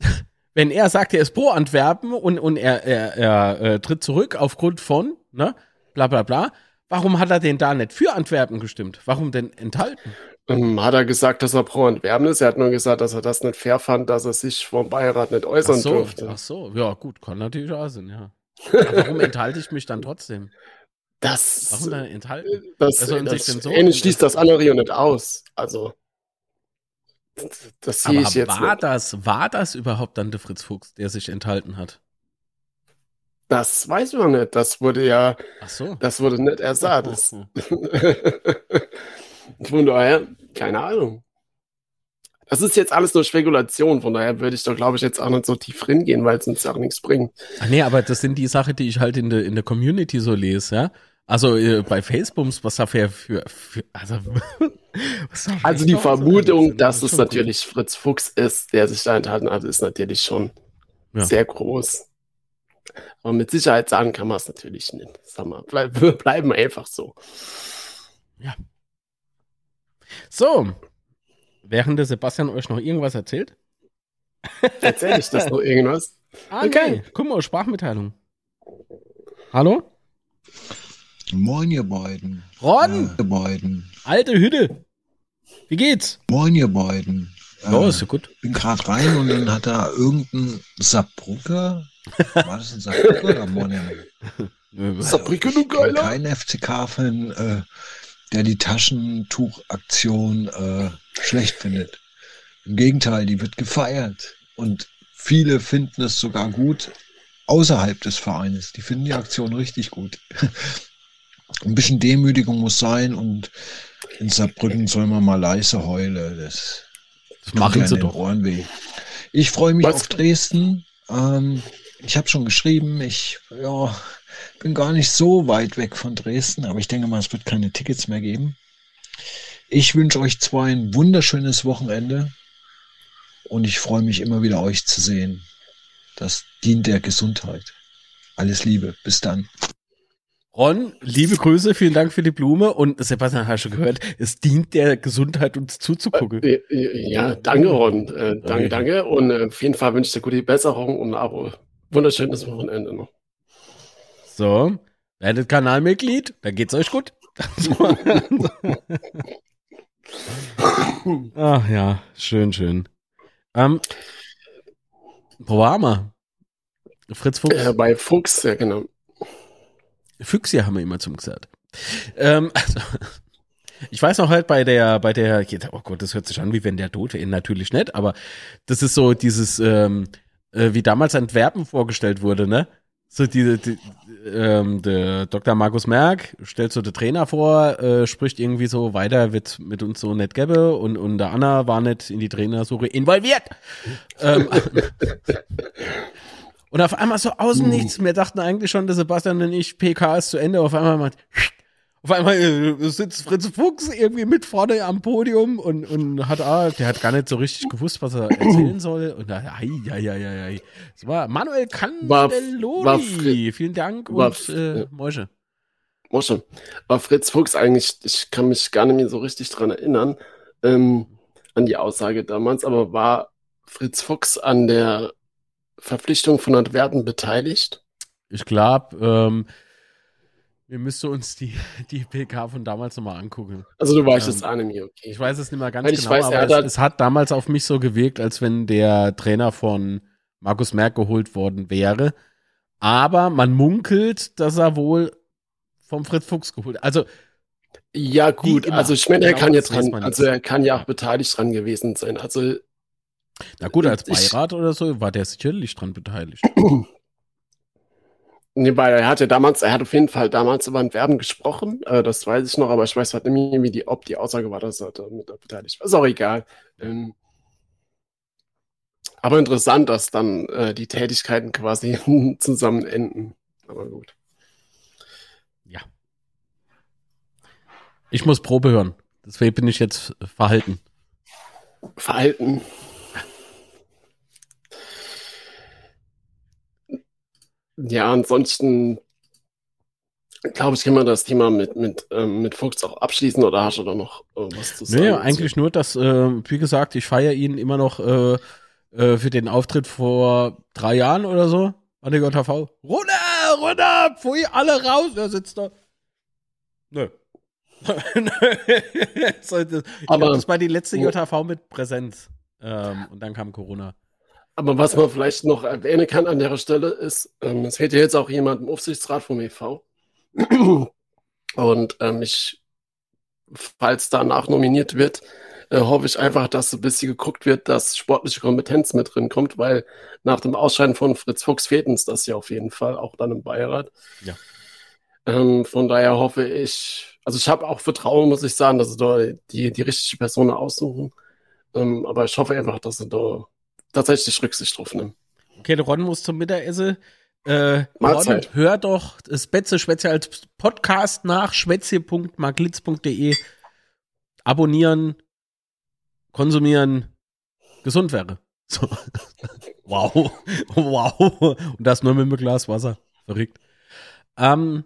<laughs> wenn er sagt, er ist pro Antwerpen und, und er, er, er äh, tritt zurück aufgrund von, ne, bla bla bla, warum hat er denn da nicht für Antwerpen gestimmt? Warum denn enthalten? Ähm, hat er gesagt, dass er pro Antwerpen ist? Er hat nur gesagt, dass er das nicht fair fand, dass er sich vom Beirat nicht äußern ach so, durfte. Ach so, ja gut, kann natürlich auch sein, ja. Aber warum <laughs> enthalte ich mich dann trotzdem? Das. Warum dann enthalten? Das, das, das so eine schließt das andere nicht aus. Also. Das sehe ich jetzt. War nicht. das, war das überhaupt dann der Fritz Fuchs, der sich enthalten hat? Das weiß man nicht. Das wurde ja. Ach so. Das wurde nicht ersagt. Von daher, keine Ahnung. Das ist jetzt alles nur Spekulation, von daher würde ich da, glaube ich, jetzt auch nicht so tief gehen, weil es uns auch nichts bringt. Ach nee, aber das sind die Sachen, die ich halt in der, in der Community so lese, ja. Also äh, bei Facebook, was da für, für, für also, <laughs> also die Vermutung, dass das es natürlich gut. Fritz Fuchs ist, der sich da enthalten hat, ist natürlich schon ja. sehr groß. Aber mit Sicherheit sagen kann man es natürlich nicht. Sag mal, bleib, <laughs> wir bleiben einfach so. Ja. So, Während der Sebastian euch noch irgendwas erzählt? Erzähl ich das noch <laughs> irgendwas? Ah, okay. Nee. Guck mal, Sprachmitteilung. Hallo? Moin, ihr beiden. Ron! Äh, ihr beiden. Alte Hütte. Wie geht's? Moin, ihr beiden. Oh, äh, ist ja gut. Bin gerade rein und dann hat da irgendein Saarbrücker. <laughs> War das ein Saarbrücker oder Monheim? Saarbrücker, du Geiler. Kein FCK-Fan. Äh, der die Taschentuchaktion äh, schlecht findet. Im Gegenteil, die wird gefeiert und viele finden es sogar gut außerhalb des Vereines. Die finden die Aktion richtig gut. <laughs> Ein bisschen Demütigung muss sein und in Saarbrücken soll man mal leise heulen. Das, das machen sie doch. Ohren weh. Ich freue mich Was? auf Dresden. Ähm, ich habe schon geschrieben, ich ja, bin gar nicht so weit weg von Dresden, aber ich denke mal, es wird keine Tickets mehr geben. Ich wünsche euch zwei ein wunderschönes Wochenende und ich freue mich immer wieder euch zu sehen. Das dient der Gesundheit. Alles Liebe, bis dann. Ron, liebe Grüße, vielen Dank für die Blume und Sebastian hast du gehört, es dient der Gesundheit uns zuzugucken. Äh, äh, ja, danke Ron, äh, danke, okay. danke und äh, auf jeden Fall wünsche ich dir gute Besserung und ein wunderschönes Wochenende noch. So, werdet Kanalmitglied, dann geht's euch gut. <laughs> Ach ja, schön, schön. Ähm, wo waren wir? Fritz Fuchs? Äh, bei Fuchs, ja, genau. Füchse haben wir immer zum gesagt. Ähm, also, ich weiß noch halt bei der, bei der, oh Gott, das hört sich an, wie wenn der Tote in natürlich nicht, aber das ist so dieses, ähm, äh, wie damals Antwerpen vorgestellt wurde, ne? So die, die ähm, der Dr. Markus Merck stellt so den Trainer vor, äh, spricht irgendwie so weiter, wird mit uns so nett gäbe und, und der Anna war nicht in die Trainersuche involviert. ähm, <laughs> und auf einmal so außen nichts. Wir dachten eigentlich schon, dass Sebastian und ich PK ist zu Ende. Auf einmal mal auf einmal äh, sitzt Fritz Fuchs irgendwie mit vorne am Podium und, und hat, ah, der hat gar nicht so richtig gewusst, was er erzählen <clears throat> soll. Und da, ei, ei, ei, ei, ei. Das war Manuel Candelori. Vielen Dank war, und äh, ja. Moische. Moische. War Fritz Fuchs eigentlich, ich kann mich gar nicht mehr so richtig dran erinnern, ähm, an die Aussage damals, aber war Fritz Fuchs an der Verpflichtung von Antwerpen beteiligt? Ich glaube, ähm, wir müssten uns die, <laughs> die PK von damals nochmal angucken. Also du weißt ähm, es Anime, okay. Ich weiß es nicht mehr ganz Weil genau, weiß, aber es, hat es, hat damals auf mich so gewirkt, als wenn der Trainer von Markus Merck geholt worden wäre. Aber man munkelt, dass er wohl vom Fritz Fuchs geholt. Also ja gut, also ich meine, er genau, kann jetzt dran, also er kann ja auch beteiligt dran gewesen sein. Also na gut, als Beirat ich, oder so war der sicherlich dran beteiligt. <clears throat> Nee, weil er hatte damals, er hat auf jeden Fall damals über ein Werben gesprochen, äh, das weiß ich noch, aber ich weiß halt nicht mehr, wie die, ob die Aussage war, dass er damit beteiligt war. Ist auch egal. Ähm, aber interessant, dass dann äh, die Tätigkeiten quasi <laughs> zusammen enden. Aber gut. Ja. Ich muss Probe hören. Deswegen bin ich jetzt verhalten. Verhalten. Ja, ansonsten glaube ich, kann man das Thema mit, mit, ähm, mit Fuchs auch abschließen oder hast du da noch äh, was zu sagen? Nee, eigentlich nur, dass, äh, wie gesagt, ich feiere ihn immer noch äh, äh, für den Auftritt vor drei Jahren oder so an der JV. Runter, runter, pfui, alle raus, er sitzt da. Nö. <laughs> so, das, Aber das war die letzte JV mit Präsenz. Ähm, und dann kam Corona. Aber was man vielleicht noch erwähnen kann an der Stelle ist, ähm, es fehlt ja jetzt auch jemand im Aufsichtsrat vom EV. Und ähm, ich, falls danach nominiert wird, äh, hoffe ich einfach, dass so ein bisschen geguckt wird, dass sportliche Kompetenz mit drin kommt, weil nach dem Ausscheiden von Fritz Fuchs fehlt uns das ja auf jeden Fall, auch dann im Beirat. Ja. Ähm, von daher hoffe ich, also ich habe auch Vertrauen, muss ich sagen, dass sie da die, die richtige Person aussuchen. Ähm, aber ich hoffe einfach, dass sie da tatsächlich Rücksicht drauf nehmen. Okay, der Ron muss zum Mittagessen. Äh, Ron, hör doch das Betze Schwätze als Podcast nach schwätze.maglitz.de. Abonnieren, konsumieren, gesund wäre. So. <laughs> wow. <laughs> wow. Und das nur mit einem Glas Wasser. Verrückt. Ähm,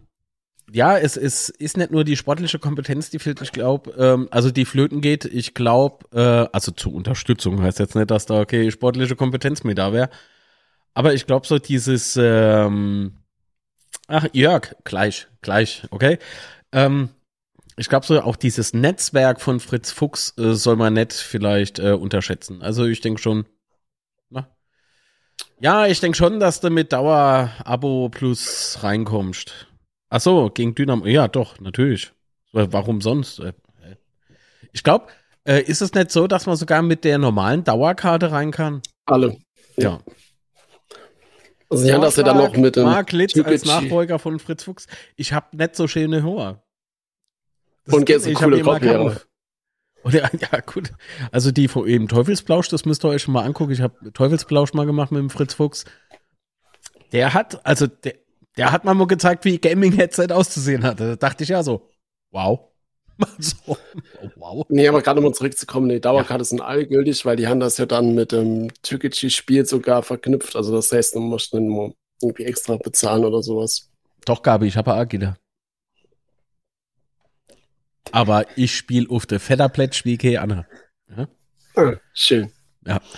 ja, es, es ist nicht nur die sportliche Kompetenz, die fehlt, ich glaube, ähm, also die flöten geht, ich glaube, äh, also zur Unterstützung heißt jetzt nicht, dass da, okay, sportliche Kompetenz mehr da wäre. Aber ich glaube so dieses, ähm, ach, Jörg, gleich, gleich, okay. Ähm, ich glaube so auch dieses Netzwerk von Fritz Fuchs äh, soll man nicht vielleicht äh, unterschätzen. Also ich denke schon? Ja, ich denke schon, dass du mit Dauer-Abo plus reinkommst. Ach so, gegen Dynamo. Ja, doch, natürlich. Warum sonst? Äh, ich glaube, äh, ist es nicht so, dass man sogar mit der normalen Dauerkarte rein kann? Alle. Ja. Also ja, dass er dann noch mit dem Mark Litz als Nachfolger von Fritz Fuchs. Ich habe nicht so schöne Hoher. Und jetzt eine coole Kopfhörer. Oder, <laughs> ja, gut. Also die von eben Teufelsplausch, das müsst ihr euch schon mal angucken. Ich habe Teufelsplausch mal gemacht mit dem Fritz Fuchs. Der hat, also der, der hat mal mal gezeigt, wie Gaming-Headset auszusehen hatte. Da dachte ich ja so, wow. <laughs> so, wow. Nee, aber gerade um zurückzukommen, die Dauerkarte ja. sind allgültig, weil die haben das ja dann mit dem Türkei-Spiel sogar verknüpft. Also das heißt, du musst dann nur irgendwie extra bezahlen oder sowas. Doch, Gabi, ich habe Agila. Aber ich spiele auf der Federplätt, spiele keine andere. Ja? Ah, schön. Ja. <laughs>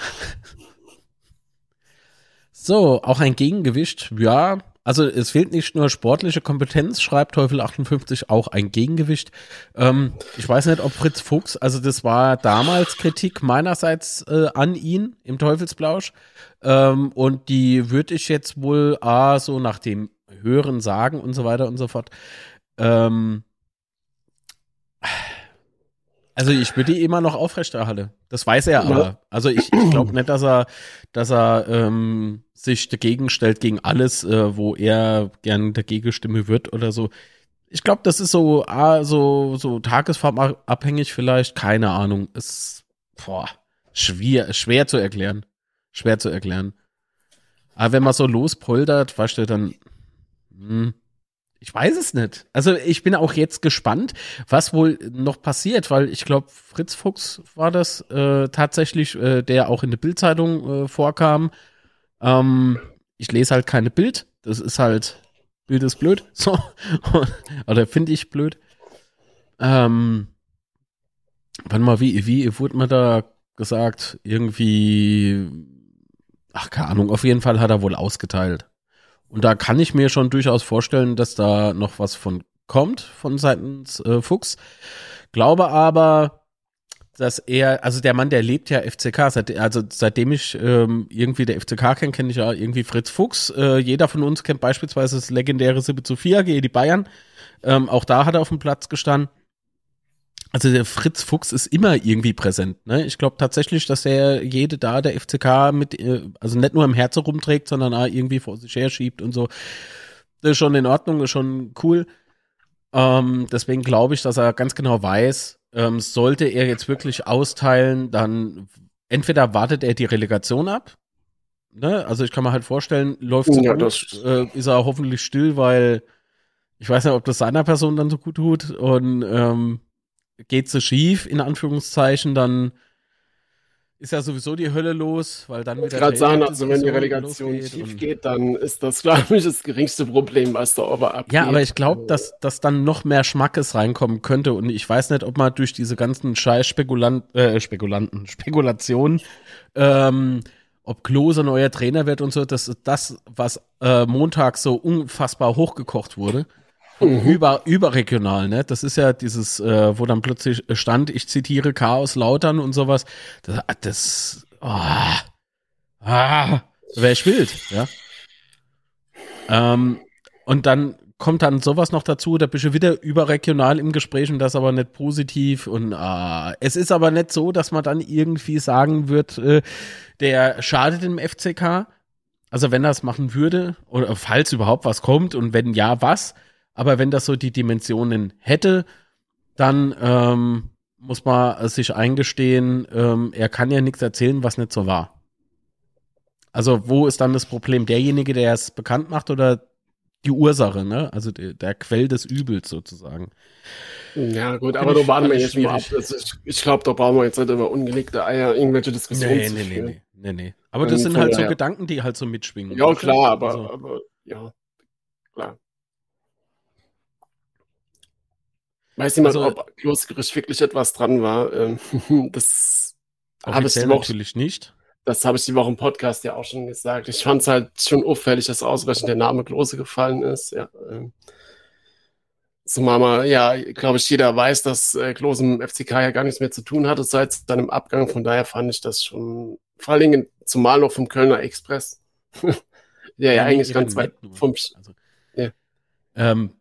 So, auch ein Gegengewicht. Ja, also es fehlt nicht nur sportliche Kompetenz, schreibt Teufel 58 auch ein Gegengewicht. Ähm, ich weiß nicht, ob Fritz Fuchs, also das war damals Kritik meinerseits äh, an ihn im Teufelsblausch. Ähm, und die würde ich jetzt wohl ah, so nach dem Hören sagen und so weiter und so fort. Ähm, also ich würde die immer noch aufrechterhalten. Das weiß er aber. Also ich, ich glaube nicht, dass er, dass er ähm, sich dagegen stellt gegen alles, äh, wo er gern dagegen stimmen wird oder so. Ich glaube, das ist so, ah, so, so tagesformabhängig vielleicht. Keine Ahnung. Ist boah, schwer, schwer zu erklären. Schwer zu erklären. Aber wenn man so lospoltert, weißt du, dann, hm, ich weiß es nicht. Also ich bin auch jetzt gespannt, was wohl noch passiert, weil ich glaube, Fritz Fuchs war das äh, tatsächlich, äh, der auch in der Bildzeitung äh, vorkam. Ähm, ich lese halt keine Bild. Das ist halt, Bild ist blöd. <laughs> So. Oder finde ich blöd. Ähm, warte mal, wie, wie wurde mir da gesagt? Irgendwie, ach, keine Ahnung, auf jeden Fall hat er wohl ausgeteilt. Und da kann ich mir schon durchaus vorstellen, dass da noch was von kommt von seitens äh, Fuchs. Glaube aber, dass er, also der Mann, der lebt ja FCK, seit, also seitdem ich ähm, irgendwie der FCK kenne, kenne ich ja irgendwie Fritz Fuchs. Äh, jeder von uns kennt beispielsweise das legendäre 7 zu 4 gegen die Bayern. Ähm, auch da hat er auf dem Platz gestanden. Also der Fritz Fuchs ist immer irgendwie präsent. Ne? Ich glaube tatsächlich, dass er jede da der FCK mit, äh, also nicht nur im Herzen rumträgt, sondern auch irgendwie vor sich her schiebt und so. Das ist schon in Ordnung, ist schon cool. Ähm, deswegen glaube ich, dass er ganz genau weiß, ähm, sollte er jetzt wirklich austeilen, dann entweder wartet er die Relegation ab. Ne? Also ich kann mir halt vorstellen, läuft ja, gut, äh, ist er hoffentlich still, weil ich weiß nicht, ob das seiner Person dann so gut tut und ähm, geht so schief, in Anführungszeichen, dann ist ja sowieso die Hölle los, weil dann wieder. gerade sagen, also wenn die Relegation schief geht, dann ist das, <laughs> glaube ich, das geringste Problem, was da aber abgeht. Ja, aber ich glaube, dass, dass dann noch mehr Schmackes reinkommen könnte und ich weiß nicht, ob man durch diese ganzen scheiß Spekulant, äh, Spekulanten, <laughs> Spekulationen, ähm, ob Klose neuer Trainer wird und so, das ist das, was äh, Montag so unfassbar hochgekocht wurde. Mhm. Über, überregional, ne? Das ist ja dieses, äh, wo dann plötzlich stand, ich zitiere Chaos Lautern und sowas. Das, das oh, ah, wäre ich wild, ja. Ähm, und dann kommt dann sowas noch dazu, da bist du wieder überregional im Gespräch und das aber nicht positiv und ah, es ist aber nicht so, dass man dann irgendwie sagen wird, äh, der schadet dem FCK. Also wenn er es machen würde oder falls überhaupt was kommt und wenn ja, was, aber wenn das so die Dimensionen hätte, dann ähm, muss man sich eingestehen, ähm, er kann ja nichts erzählen, was nicht so war. Also wo ist dann das Problem? Derjenige, der es bekannt macht oder die Ursache, ne? Also der, der Quell des Übels sozusagen. Ja, gut, aber da waren wir jetzt mal ab. Also ich, ich glaube, da brauchen wir jetzt nicht über ungelegte Eier irgendwelche Diskussionen nee, nee, nee, nee, nee, nee. Aber das sind halt so ja. Gedanken, die halt so mitschwingen. Ja, klar, aber, also. aber ja, klar. Weiß niemand, also, ob Kloskirch wirklich etwas dran war. Ähm, <laughs> das habe ich die Woche, natürlich nicht. Das habe ich die Woche im Podcast ja auch schon gesagt. Ich fand es halt schon auffällig, dass ausreichend der Name Klose gefallen ist. Ja, ähm, Zumal man, ja, glaube ich, jeder weiß, dass äh, Klose im FCK ja gar nichts mehr zu tun hatte seit seinem Abgang. Von daher fand ich das schon, vor allen Dingen zumal noch vom Kölner Express, <laughs> der ja, ja eigentlich ganz weit vom. Also, ja. ähm,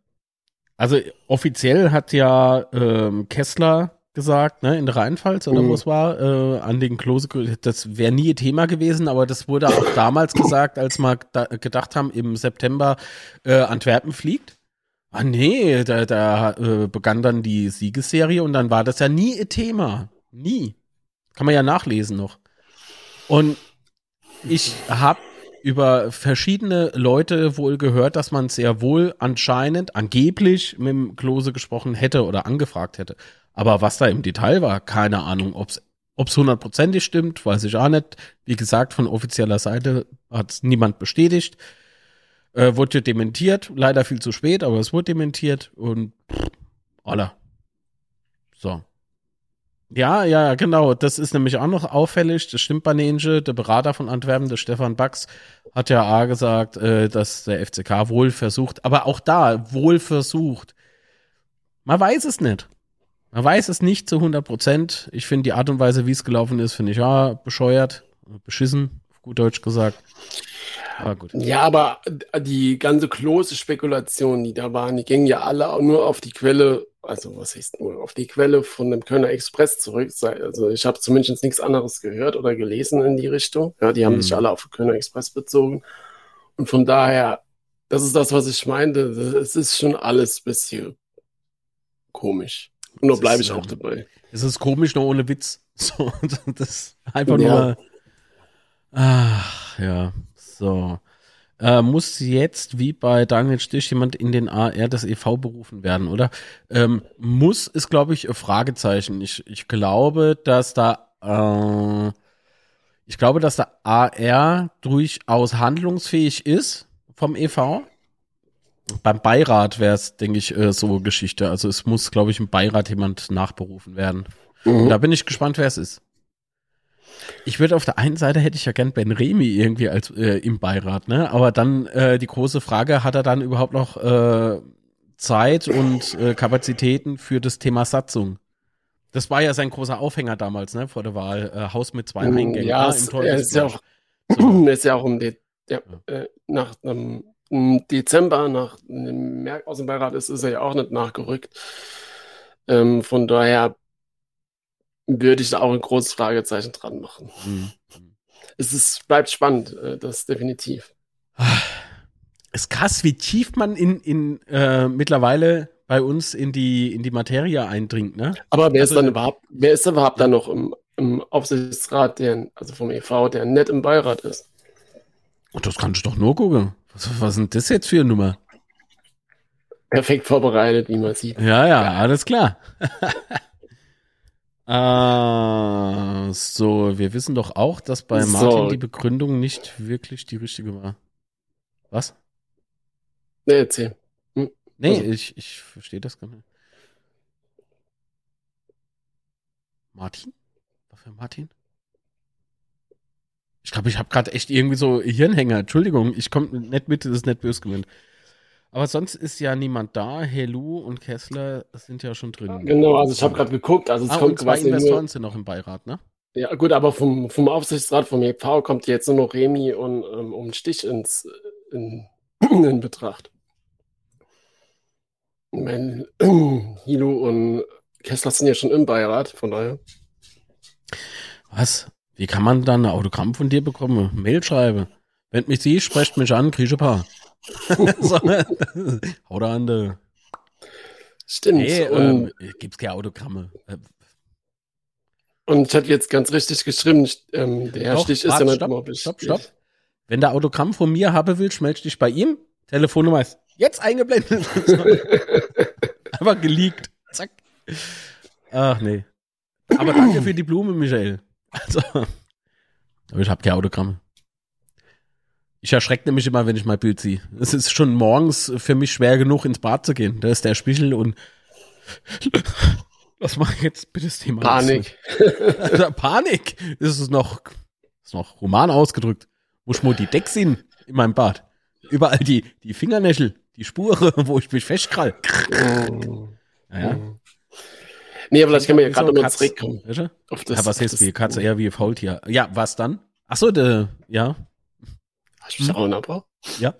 also offiziell hat ja ähm, Kessler gesagt, ne, in der Rheinpfalz oder mhm. wo es war, äh, an den Klose, das wäre nie Thema gewesen, aber das wurde auch damals <coughs> gesagt, als wir da gedacht haben, im September äh, Antwerpen fliegt. Ah nee, da, da äh, begann dann die Siegesserie und dann war das ja nie ein Thema. Nie. Kann man ja nachlesen noch. Und ich habe über verschiedene Leute wohl gehört, dass man sehr wohl anscheinend, angeblich mit dem Klose gesprochen hätte oder angefragt hätte. Aber was da im Detail war, keine Ahnung, ob es hundertprozentig stimmt, weiß ich auch nicht. Wie gesagt, von offizieller Seite hat es niemand bestätigt. Äh, wurde dementiert, leider viel zu spät, aber es wurde dementiert und pff, aller. So. Ja, ja, genau. Das ist nämlich auch noch auffällig. Das stimmt bei Ninja. Der Berater von Antwerpen, der Stefan Bax, hat ja A gesagt, äh, dass der FCK wohl versucht, aber auch da wohl versucht. Man weiß es nicht. Man weiß es nicht zu 100 Prozent. Ich finde die Art und Weise, wie es gelaufen ist, finde ich ja bescheuert, beschissen, auf gut Deutsch gesagt. Aber gut. Ja, aber die ganze klose Spekulation, die da waren, die gingen ja alle nur auf die Quelle also was heißt nur, auf die Quelle von dem Kölner Express zurück. Also ich habe zumindest nichts anderes gehört oder gelesen in die Richtung. Ja, die haben mhm. sich alle auf den Kölner Express bezogen. Und von daher, das ist das, was ich meinte. Es ist schon alles ein bisschen komisch. Und da bleibe ich auch ähm, dabei. Es ist komisch, nur ohne Witz. <laughs> So, das einfach ja. nur. Ach, ja. So. Äh, muss jetzt, wie bei Daniel Stich, jemand in den AR des EV berufen werden, oder? Ähm, muss ist, glaube ich, ein Fragezeichen. Ich, ich glaube, dass da, äh, ich glaube, dass der AR durchaus handlungsfähig ist vom EV. Beim Beirat wäre es, denke ich, äh, so Geschichte. Also es muss, glaube ich, im Beirat jemand nachberufen werden. Mhm. Da bin ich gespannt, wer es ist. Ich würde auf der einen Seite hätte ich ja gern Ben Remy irgendwie als äh, im Beirat, ne? Aber dann äh, die große Frage, hat er dann überhaupt noch äh, Zeit und äh, Kapazitäten für das Thema Satzung? Das war ja sein großer Aufhänger damals, ne, vor der Wahl. Äh, Haus mit zwei mm, Eingängen. Ja, ne, im ist ja auch, so. <clears throat> ist ja auch um die, ja, äh, nach einem Dezember, nach dem Merk aus dem Beirat ist, ist er ja auch nicht nachgerückt. Ähm, von daher würde ich da auch ein großes Fragezeichen dran machen. Mhm. Es ist, bleibt spannend, äh, das definitiv. Ist krass, wie tief man in, in äh, mittlerweile bei uns in die, in die Materie eindringt, ne? Aber wer also, ist dann überhaupt, wer ist überhaupt dann noch im, im Aufsichtsrat, der, also vom EV, der nicht im Beirat ist? Und das kannst du doch nur gucken. Was, was denn das jetzt für eine Nummer? Perfekt vorbereitet, wie man sieht. Ja, ja, alles klar. <laughs> Uh, so, wir wissen doch auch, dass bei so. Martin die Begründung nicht wirklich die richtige war. Was? Nee, erzähl. Hm. Nee, also. ich, ich verstehe das gar nicht. Martin? Was für Martin? Ich glaube, ich habe gerade echt irgendwie so Hirnhänger. Entschuldigung, ich komme nicht mit, das ist nicht böse gemeint. Aber sonst ist ja niemand da. Helu und Kessler sind ja schon drin. Genau, also ich habe gerade geguckt. Also es ah, kommt und zwei Investoren nur, sind noch im Beirat, ne? Ja, gut, aber vom, vom Aufsichtsrat vom EV kommt jetzt nur noch Remi und ähm, um Stich ins, in, <clears throat> in Betracht. Ich meine, <clears throat> Hilo und Kessler sind ja schon im Beirat, von daher. Was? Wie kann man dann ein Autogramm von dir bekommen? Mail schreiben. Wenn mich sie, sprecht mich an, kriege ein paar. <laughs> so, hau da an, de. Stimmt. Hey, und ähm, gibt's keine Autogramme. Und ich hatte jetzt ganz richtig geschrieben, ähm, der Herr Stich ist ja nicht stopp. Stopp, stopp. Wenn der Autogramm von mir haben will, melde dich bei ihm. Telefonnummer ist jetzt eingeblendet. <laughs> Einfach geleakt. Zack. Ach nee. Aber danke für die Blume, Michael. Also, aber ich habe keine Autogramme. Ich erschrecke nämlich immer, wenn ich mein Bild sehe. Es ist schon morgens für mich schwer genug, ins Bad zu gehen. Da ist der Spiegel und was mache ich jetzt bitte das Thema? Panik. Panik. Das ist noch, ist noch human ausgedrückt. Muss ich mal die Deck sehen in meinem Bad. Überall die, die Fingernägel, die Spuren, <laughs> wo ich mich festkrall. Oh. Naja. Nee, aber vielleicht können wir ja gerade nochmal zurückkommen. Auf das, ja, was heißt wie? Katze eher wie Faultier. Ja, was dann? Ach so, de, ja. Hast du mich hm. auch unterbrochen? Ja.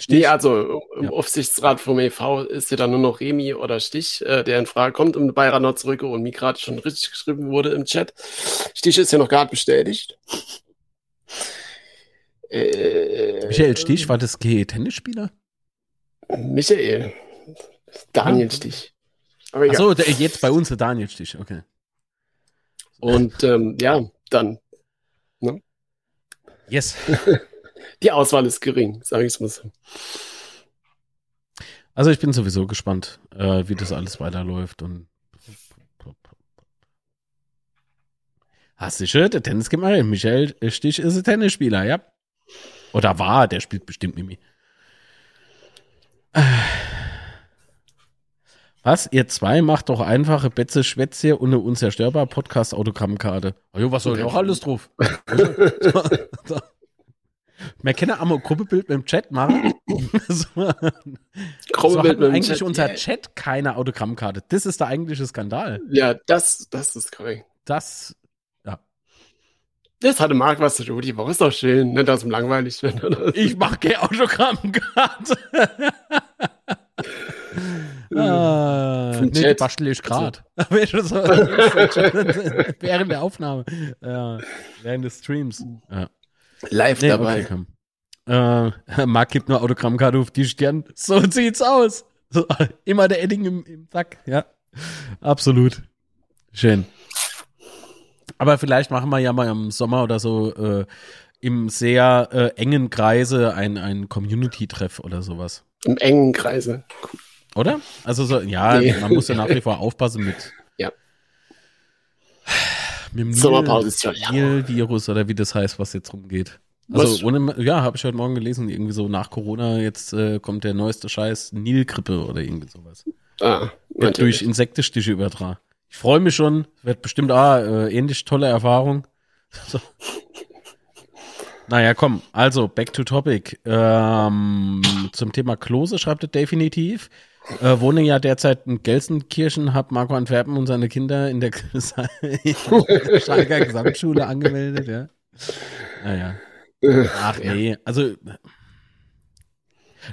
Stich. Nee, also im ja. Aufsichtsrat vom EV ist ja dann nur noch Remi oder Stich, äh, der in Frage kommt, um Beirat noch zurück und wie gerade schon richtig geschrieben wurde im Chat. Stich ist ja noch nicht bestätigt. Äh, Michael Stich, war das Tennisspieler? Michael. Daniel. Stich. Achso, jetzt bei uns der Daniel Stich, okay. Und ähm, ja, dann. Ne? Yes. <laughs> Die Auswahl ist gering, sage ich es mal so. Also ich bin sowieso gespannt, äh, wie das alles weiterläuft und Hast du schon? Der Tennis gemacht. Michael Stich ist ein Tennisspieler, ja. Oder war, der spielt bestimmt Mimi. Was? Ihr zwei macht doch einfache Betze Schwätze und eine unzerstörbar Podcast-Autogrammkarte. Oh, was soll denn auch alles drauf? <laughs> Wir können auch Gruppebild mit dem Chat machen. <clears throat> so, Gruppebild so mit dem eigentlich Chat. unser Chat keine Autogrammkarte. Das ist der eigentliche Skandal. Ja, das, das ist korrekt. Das, ja. Das hatte Marc was zu tun. Die Woche ist doch schön, nicht dass es langweilig wird. Oder? Ich mache keine Autogrammkarte. <laughs> ah, nee, Chat. bastel ich gerade. Also. <laughs> <laughs> während der Aufnahme. Ja, während des Streams. Ja. Live nee, dabei. Okay, äh, <laughs> Marc gibt nur Autogrammkarte auf die Stirn. So sieht's aus. So, <laughs> immer der Edding im, im Sack. Ja, absolut. Schön. Aber vielleicht machen wir ja mal im Sommer oder so äh, im sehr äh, engen Kreise ein, ein Community-Treff oder sowas. Im engen Kreise. Cool. Oder? Also so, ja, nee. man muss ja nach wie <laughs> vor aufpassen mit. Ja. Mit dem Nil-Virus oder wie das heißt, was jetzt rumgeht. Also ohne, ja, habe ich heute Morgen gelesen, irgendwie so nach Corona jetzt äh, kommt der neueste Scheiß Nilgrippe oder irgendwie sowas. Ah, wird durch Insektenstiche übertragen. Ich freue mich schon, wird bestimmt ah, äh, ähnlich tolle Erfahrung. <laughs> So. Naja, komm, also back to topic. Ähm, zum Thema Klose schreibt er definitiv. Äh, wohne ja derzeit in Gelsenkirchen, hab Marco Antwerpen und seine Kinder in der, <laughs> Schalker Gesamtschule angemeldet, ja. Naja. Ach nee, also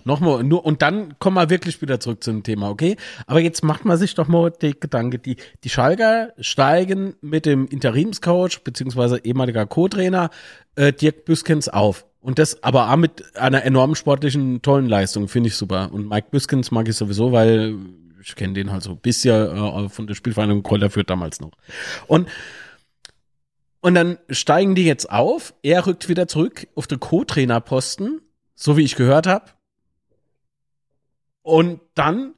Nochmal, nur, und dann kommen wir wirklich wieder zurück zum Thema, okay? Aber jetzt macht man sich doch mal die Gedanke, die, die Schalker steigen mit dem Interimscoach, beziehungsweise ehemaliger Co-Trainer, äh, Dirk Büskens auf. Und das aber auch mit einer enormen sportlichen, tollen Leistung, finde ich super. Und Mike Büskens mag ich sowieso, weil ich kenne den halt so bisher äh, von der Spielvereinigung Kräuter führt damals noch. Und und dann steigen die jetzt auf. Er rückt wieder zurück auf den Co-Trainerposten, so wie ich gehört habe. Und dann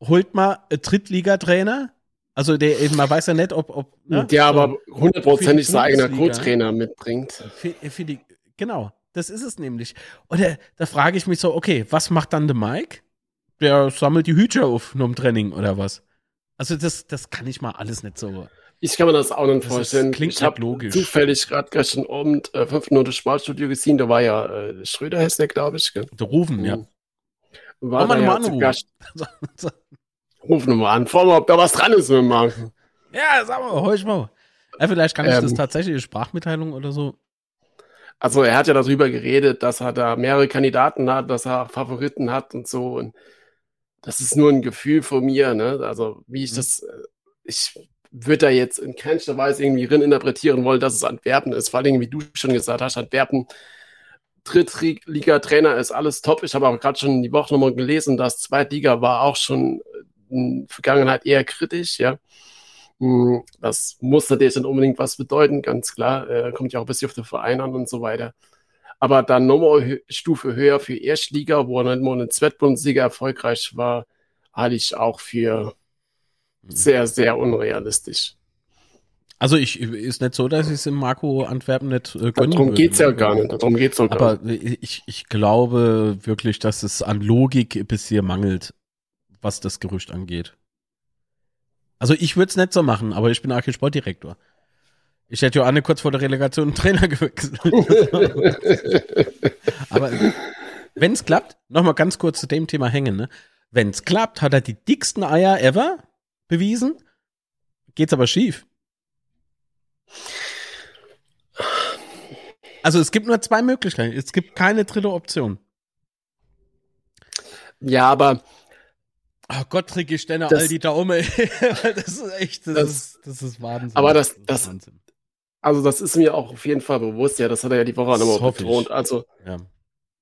holt man Drittligatrainer. Also der, man weiß ja nicht, ob, ob ne? der aber hundertprozentig sein eigener Co-Trainer mitbringt. Für, für die, genau, das ist es nämlich. Und da, da frage ich mich so, okay, was macht dann der Mike? Der sammelt die Hüter auf nur im Training oder was? Also das, das kann ich mal alles nicht so. Ich kann mir das auch nicht das vorstellen. Ist, klingt ich habe logisch. zufällig gerade gestern Abend äh, fünf Minuten Sportstudio gesehen. Da war ja äh, Schröder heißt der, glaube ich. Gell? Der Rufen, ja. War ja <laughs> Ruf nochmal an, vor mal, ob da was dran ist mit Marken. Ja, sag mal, hol ich mal. Ja, vielleicht kann ich ähm, das tatsächlich Sprachmitteilung oder so. Also er hat ja darüber geredet, dass er da mehrere Kandidaten hat, dass er Favoriten hat und so. Und das ist nur ein Gefühl von mir, ne? Also wie ich mhm. das, äh, ich würde da jetzt in keinster Weise irgendwie drin interpretieren wollen, dass es Antwerpen ist. Vor allem, wie du schon gesagt hast, Antwerpen Drittliga-Trainer ist alles top. Ich habe aber gerade schon die Woche nochmal gelesen, dass Zweitliga war auch schon in der Vergangenheit eher kritisch, ja. Hm, das muss natürlich dann unbedingt was bedeuten, ganz klar. Äh, kommt ja auch ein bisschen auf den Verein an und so weiter. Aber dann nochmal Stufe höher für Erstliga, wo er dann mal eine Zweitbundesliga erfolgreich war, halte ich auch für mhm. sehr, sehr unrealistisch. Also ich ist nicht so, dass ich es im Marco Antwerpen nicht äh, gönnen Darum geht es ja gar nicht. Darum geht's auch Aber ich, ich glaube wirklich, dass es an Logik bis hier mangelt, was das Gerücht angeht. Also ich würde es nicht so machen, aber ich bin Arche Sportdirektor. Ich hätte ja Anne kurz vor der Relegation einen Trainer <laughs> gewechselt. aber wenn es klappt, nochmal ganz kurz zu dem Thema hängen, ne? Wenn es klappt, hat er die dicksten Eier ever bewiesen. Geht's aber schief. Also es gibt nur zwei Möglichkeiten. Es gibt keine dritte Option. Ja, aber. Oh Gott, Trick, ich stelle all die Daumen. das ist echt, das, das, ist, das ist Wahnsinn. Aber das, das, das also das ist mir auch auf jeden Fall bewusst. Ja, das hat er ja die Woche nochmal betont. Also, ja.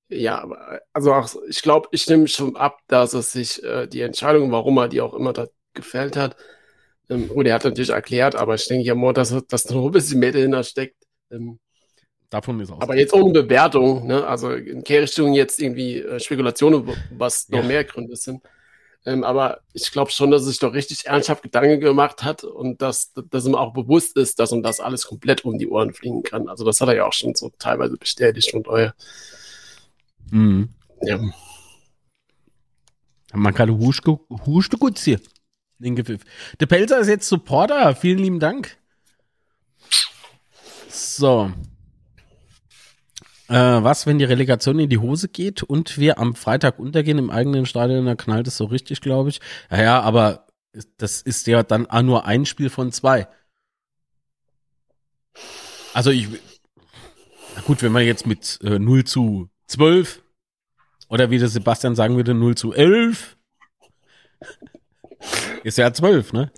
ja, aber also auch, ich glaube, ich nehme schon ab, dass es sich äh, die Entscheidung, warum er die auch immer da gefällt hat, ähm, gut, er hat natürlich erklärt, aber ich denke ja mal, dass, dass noch ein bisschen mehr dahinter steckt. Ähm, Davon ist auch. Aber jetzt ohne Bewertung, ne? also in Kehrrichtung jetzt irgendwie äh, Spekulationen, was noch ja. mehr Gründe sind. Ähm, aber ich glaube schon, dass er sich doch richtig ernsthaft Gedanken gemacht hat und dass, dass ihm auch bewusst ist, dass ihm das alles komplett um die Ohren fliegen kann. Also das hat er ja auch schon so teilweise bestätigt und euer. Mhm. Ja. Man kann Huschke, Huschke gut hier. Den Gepfiff. Der Pelzer ist jetzt Supporter. Vielen lieben Dank. So. Äh, was, wenn die Relegation in die Hose geht und wir am Freitag untergehen im eigenen Stadion, dann knallt es so richtig, glaube ich. Ja, ja, aber das ist ja dann nur ein Spiel von zwei. Also ich, na gut, wenn man jetzt mit äh, 0 zu 12 oder wie der Sebastian sagen würde, 0 zu 11 ist ja zwölf, ne?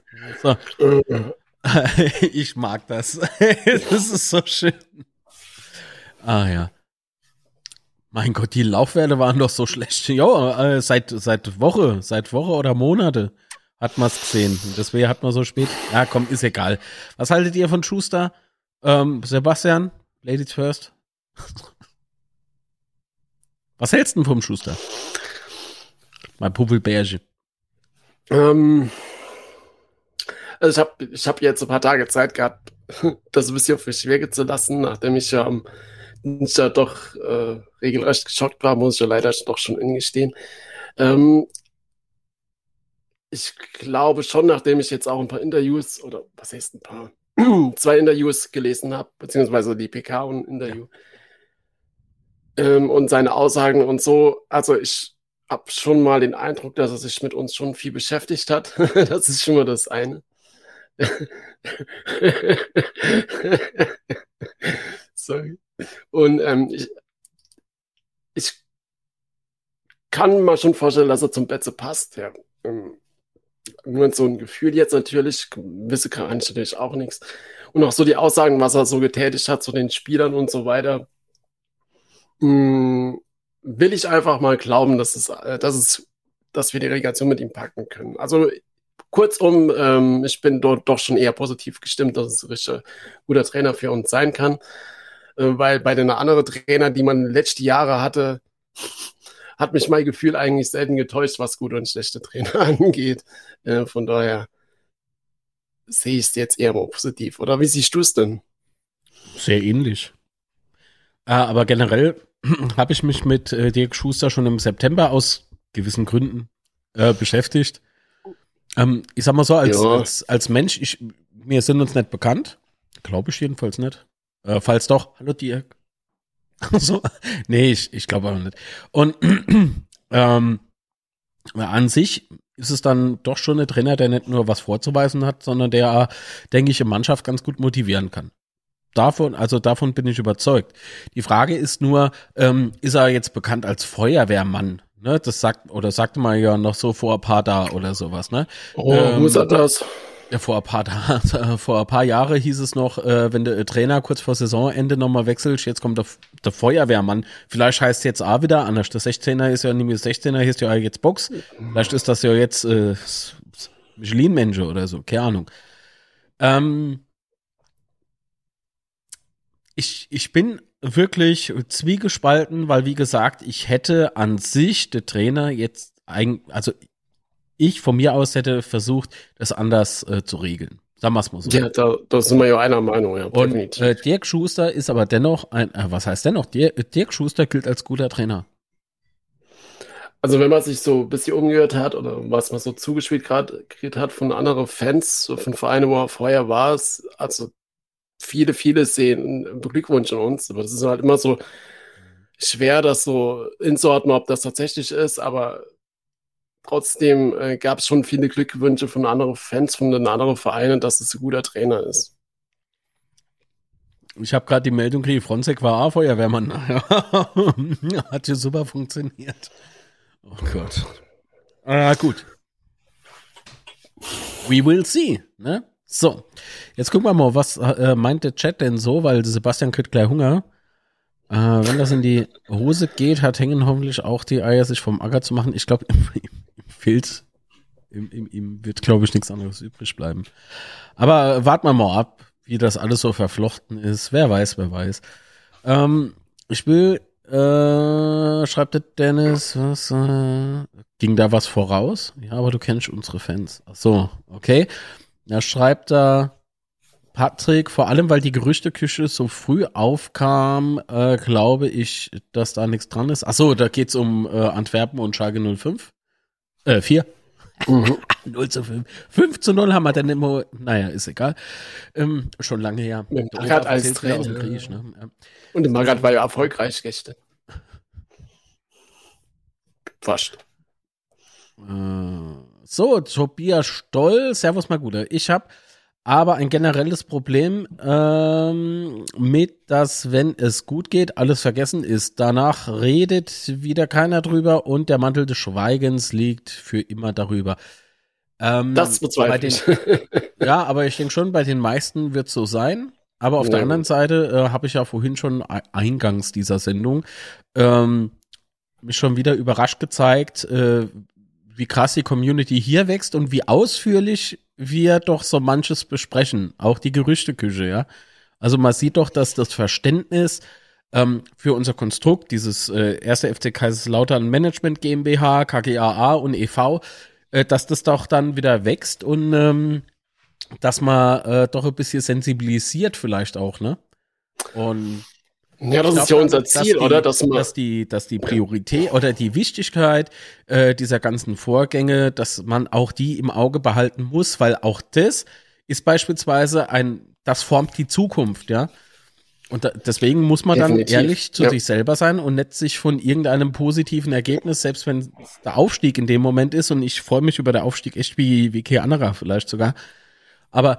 So. <laughs> ich mag das. <laughs> das ist so schön. Ah ja. Mein Gott, die Laufwerte waren doch so schlecht. Ja, äh, seit, seit Woche, seit Woche oder Monate hat man es gesehen. Deswegen hat man so spät. Ja, komm, ist egal. Was haltet ihr von Schuster? Ähm, Sebastian, Ladies first. Was hältst du denn vom Schuster? Mein Puppelbärchen. Ähm, also ich habe ich hab jetzt ein paar Tage Zeit gehabt, <laughs> das ein bisschen auf mich wirken zu lassen, nachdem ich ja am Dienstag doch äh, regelrecht geschockt war, muss ich ja leider doch schon ingestehen. Ähm, ich glaube schon, nachdem ich jetzt auch ein paar Interviews oder was heißt ein paar, <clears throat> zwei Interviews gelesen habe, beziehungsweise die PK und Interview ja. ähm, und seine Aussagen und so, also ich habe schon mal den Eindruck, dass er sich mit uns schon viel beschäftigt hat. <laughs> das ist schon mal das eine. <laughs> Sorry. Und ähm, ich, ich kann mal schon vorstellen, dass er zum Betze passt. Ja. Ähm, nur so ein Gefühl jetzt natürlich, wisse kann ich natürlich auch nichts. Und auch so die Aussagen, was er so getätigt hat zu den Spielern und so weiter, mh, hm, will ich einfach mal glauben, dass es, äh, dass es, dass wir die Relegation mit ihm packen können. Also kurzum, ähm, ich bin dort doch schon eher positiv gestimmt, dass es ein richtig guter Trainer für uns sein kann. Äh, weil bei den anderen Trainern, die man letzte Jahre hatte, hat mich mein Gefühl eigentlich selten getäuscht, was gute und schlechte Trainer <laughs> angeht. Äh, von daher sehe ich es jetzt eher positiv. Oder wie siehst du es denn? Sehr ähnlich. Äh, aber generell <clears throat> habe ich mich mit äh, Dirk Schuster schon im September aus gewissen Gründen äh, beschäftigt. Ähm, ich sag mal so, als, ja. als, als Mensch, ich, wir sind uns nicht bekannt. Glaube ich jedenfalls nicht. Äh, falls doch, hallo Dirk. <laughs> so, nee, ich, ich glaube auch nicht. Und <clears throat> ähm, an sich ist es dann doch schon ein Trainer, der nicht nur was vorzuweisen hat, sondern der, denke ich, eine Mannschaft ganz gut motivieren kann. Davon, also davon bin ich überzeugt. Die Frage ist nur, ähm, ist er jetzt bekannt als Feuerwehrmann? Ne, das sagt, oder sagte man ja noch so vor ein paar da oder sowas, ne? Oh, ähm, wo ist er das? Ja, vor ein paar <laughs> vor ein paar Jahre hieß es noch, äh, wenn der Trainer kurz vor Saisonende nochmal wechselt, jetzt kommt der, der Feuerwehrmann. Vielleicht heißt es jetzt auch wieder anders. Der 16er ist ja nicht mehr 16er, ist ja jetzt Box. Vielleicht ist das ja jetzt äh, Michelin-Mensch oder so, keine Ahnung. Ähm, ich, ich bin wirklich zwiegespalten, weil wie gesagt, ich hätte an sich der Trainer jetzt eigentlich, also ich von mir aus hätte versucht, das anders äh, zu regeln. Sagen wir es mal so. Ja, da, da sind wir ja einer Meinung, ja. Und äh, Dirk Schuster ist aber dennoch ein, äh, was heißt dennoch? Dirk, Dirk Schuster gilt als guter Trainer. Also wenn man sich so ein bisschen umgehört hat oder was man so zugespielt gerade hat von anderen Fans, von Vereinen, wo er vorher war, es, also viele, viele sehen Glückwunsch an uns, aber das ist halt immer so schwer, das so inzuordnen, ob das tatsächlich ist, aber Trotzdem äh, gab es schon viele Glückwünsche von anderen Fans, von den anderen Vereinen, dass es ein guter Trainer ist. Ich habe gerade die Meldung gekriegt, Fronzek war auch Feuerwehrmann. <laughs> Hat ja super funktioniert. Oh Gott. Ah, gut. We will see. Ne? So, jetzt gucken wir mal, was äh, meint der Chat denn so, weil Sebastian kriegt gleich Hunger. Äh, wenn das in die Hose geht, hat Hängen hoffentlich auch die Eier, sich vom Acker zu machen. Ich glaube, im, fehlt, ihm, ihm, ihm wird, glaube ich, nichts anderes übrig bleiben. Aber warten wir mal ab, wie das alles so verflochten ist. Wer weiß, wer weiß. Ähm, ich will, äh, schreibt der Dennis, was, äh, ging da was voraus? Ja, aber du kennst unsere Fans. Ach so, okay. Er schreibt da, Patrick, vor allem weil die Gerüchteküche so früh aufkam, äh, glaube ich, dass da nichts dran ist. Ach so, da geht's um äh, Antwerpen und Schalke 05. Äh, vier. Mhm. <laughs> 0 zu 5. 5 zu 0 haben wir dann immer, naja, ist egal. Ähm, schon lange her. Mit Magath als Trainer. Krieg, ne? ja. Und der Magath war ja erfolgreich gestern. Fast. Äh, so, Tobias Stoll, Servus mal Guter. Ich habe aber ein generelles Problem ähm, mit, dass wenn es gut geht, alles vergessen ist. Danach redet wieder keiner drüber und der Mantel des Schweigens liegt für immer darüber. Ähm, das bezweifle ich. ja, aber ich denke schon, bei den meisten wird es so sein. Aber auf ja. der anderen Seite äh, habe ich ja vorhin schon eingangs dieser Sendung ähm, mich schon wieder überrascht gezeigt, äh, wie krass die Community hier wächst und wie ausführlich wir doch so manches besprechen. Auch die Gerüchteküche, ja. Also man sieht doch, dass das Verständnis ähm, für unser Konstrukt, dieses äh, erste FC Kaiserslautern Management GmbH, KGAA und e.V., äh, dass das doch dann wieder wächst und ähm, dass man äh, doch ein bisschen sensibilisiert vielleicht auch, ne? Und ja, das glaub, ist ja unser Ziel, dass oder? Dass, dass, die, dass die Priorität oder die Wichtigkeit äh, dieser ganzen Vorgänge, dass man auch die im Auge behalten muss, weil auch das ist beispielsweise ein, das formt die Zukunft, ja. Und da, deswegen muss man Definitiv. dann ehrlich zu ja. sich selber sein und nicht sich von irgendeinem positiven Ergebnis, selbst wenn der Aufstieg in dem Moment ist, und ich freue mich über den Aufstieg echt wie, wie kein anderer vielleicht sogar. Aber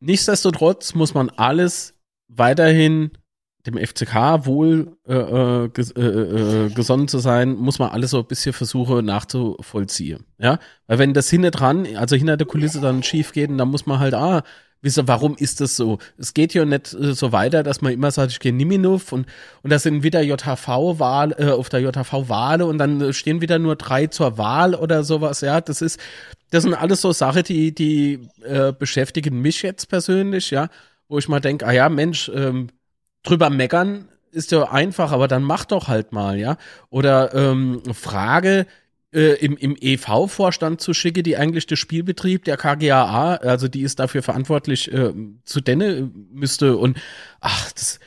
nichtsdestotrotz muss man alles weiterhin dem FCK wohl äh, äh, ges äh, äh, gesonnen zu sein, muss man alles so ein bisschen versuchen nachzuvollziehen. Ja, weil wenn das hinter dran, also hinter der Kulisse dann schief geht, dann muss man halt ah, wissen, warum ist das so? Es geht ja nicht äh, so weiter, dass man immer sagt, ich gehe Niminov und und da sind wieder JHV-Wahl äh, auf der JHV-Wale und dann stehen wieder nur drei zur Wahl oder sowas. Ja, das ist das sind alles so Sachen, die die äh, beschäftigen mich jetzt persönlich, ja, wo ich mal denke, ah ja, Mensch. Ähm, drüber meckern ist ja einfach, aber dann mach doch halt mal, ja. Oder ähm, Frage äh, im, im EV-Vorstand zu schicke, die eigentlich der Spielbetrieb der KGAA, also die ist dafür verantwortlich, äh, zu denne müsste. Und ach, das,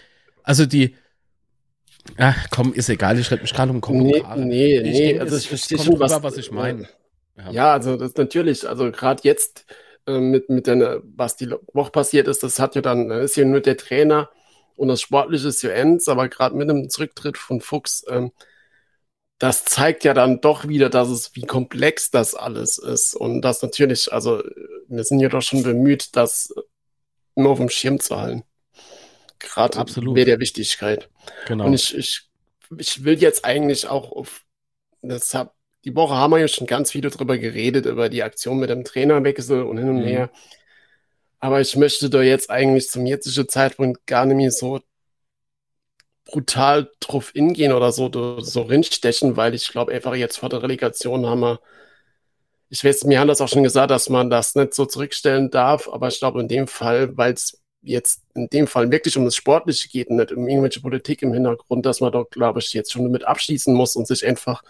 also die, Ach, komm, ist egal, ich rede mich gerade um Kommentare. Nee, nee, nee, also ich verstehe schon, was, was ich meine. Ja. ja. also das natürlich, also gerade jetzt äh, mit, mit der, was die Woche passiert ist, das hat ja dann, ist ja nur der Trainer und das Sportliche ist ja ends, aber gerade mit dem Zurücktritt von Fuchs, ähm, das zeigt ja dann doch wieder, dass es, wie komplex das alles ist. Und das natürlich, also wir sind ja doch schon bemüht, das nur auf dem Schirm zu halten. Gerade mit der Wichtigkeit. Genau. Und ich, ich, ich will jetzt eigentlich auch auf, das hab, die Woche haben wir ja schon ganz viel darüber geredet, über die Aktion mit dem Trainerwechsel und hin und mhm. Aber ich möchte da jetzt eigentlich zum jetzigen Zeitpunkt gar nicht mehr so brutal drauf hingehen oder so, so rinstechen, weil ich glaube einfach jetzt vor der Relegation haben wir, ich weiß, mir haben das auch schon gesagt, dass man das nicht so zurückstellen darf, aber ich glaube in dem Fall, weil es jetzt in dem Fall wirklich um das Sportliche geht und nicht um irgendwelche Politik im Hintergrund, dass man doch, glaube ich, jetzt schon damit abschließen muss und sich einfach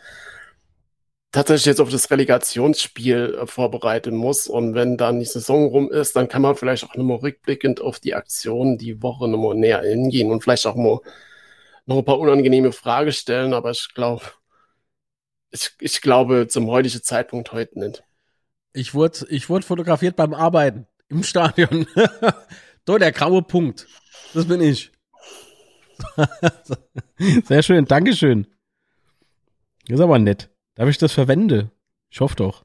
tatsächlich jetzt auf das Relegationsspiel äh, vorbereiten muss. Und wenn dann die Saison rum ist, dann kann man vielleicht auch nochmal rückblickend auf die Aktion die Woche nochmal näher hingehen und vielleicht auch mal noch ein paar unangenehme Fragen stellen. Aber ich glaube, ich, ich glaube zum heutigen Zeitpunkt heute nicht. Ich wurde, ich wurde fotografiert beim Arbeiten im Stadion. <laughs> Dort der graue Punkt. Das bin ich. <laughs> Sehr schön, Dankeschön. ist aber nett. Darf ich das verwende? Ich hoffe doch.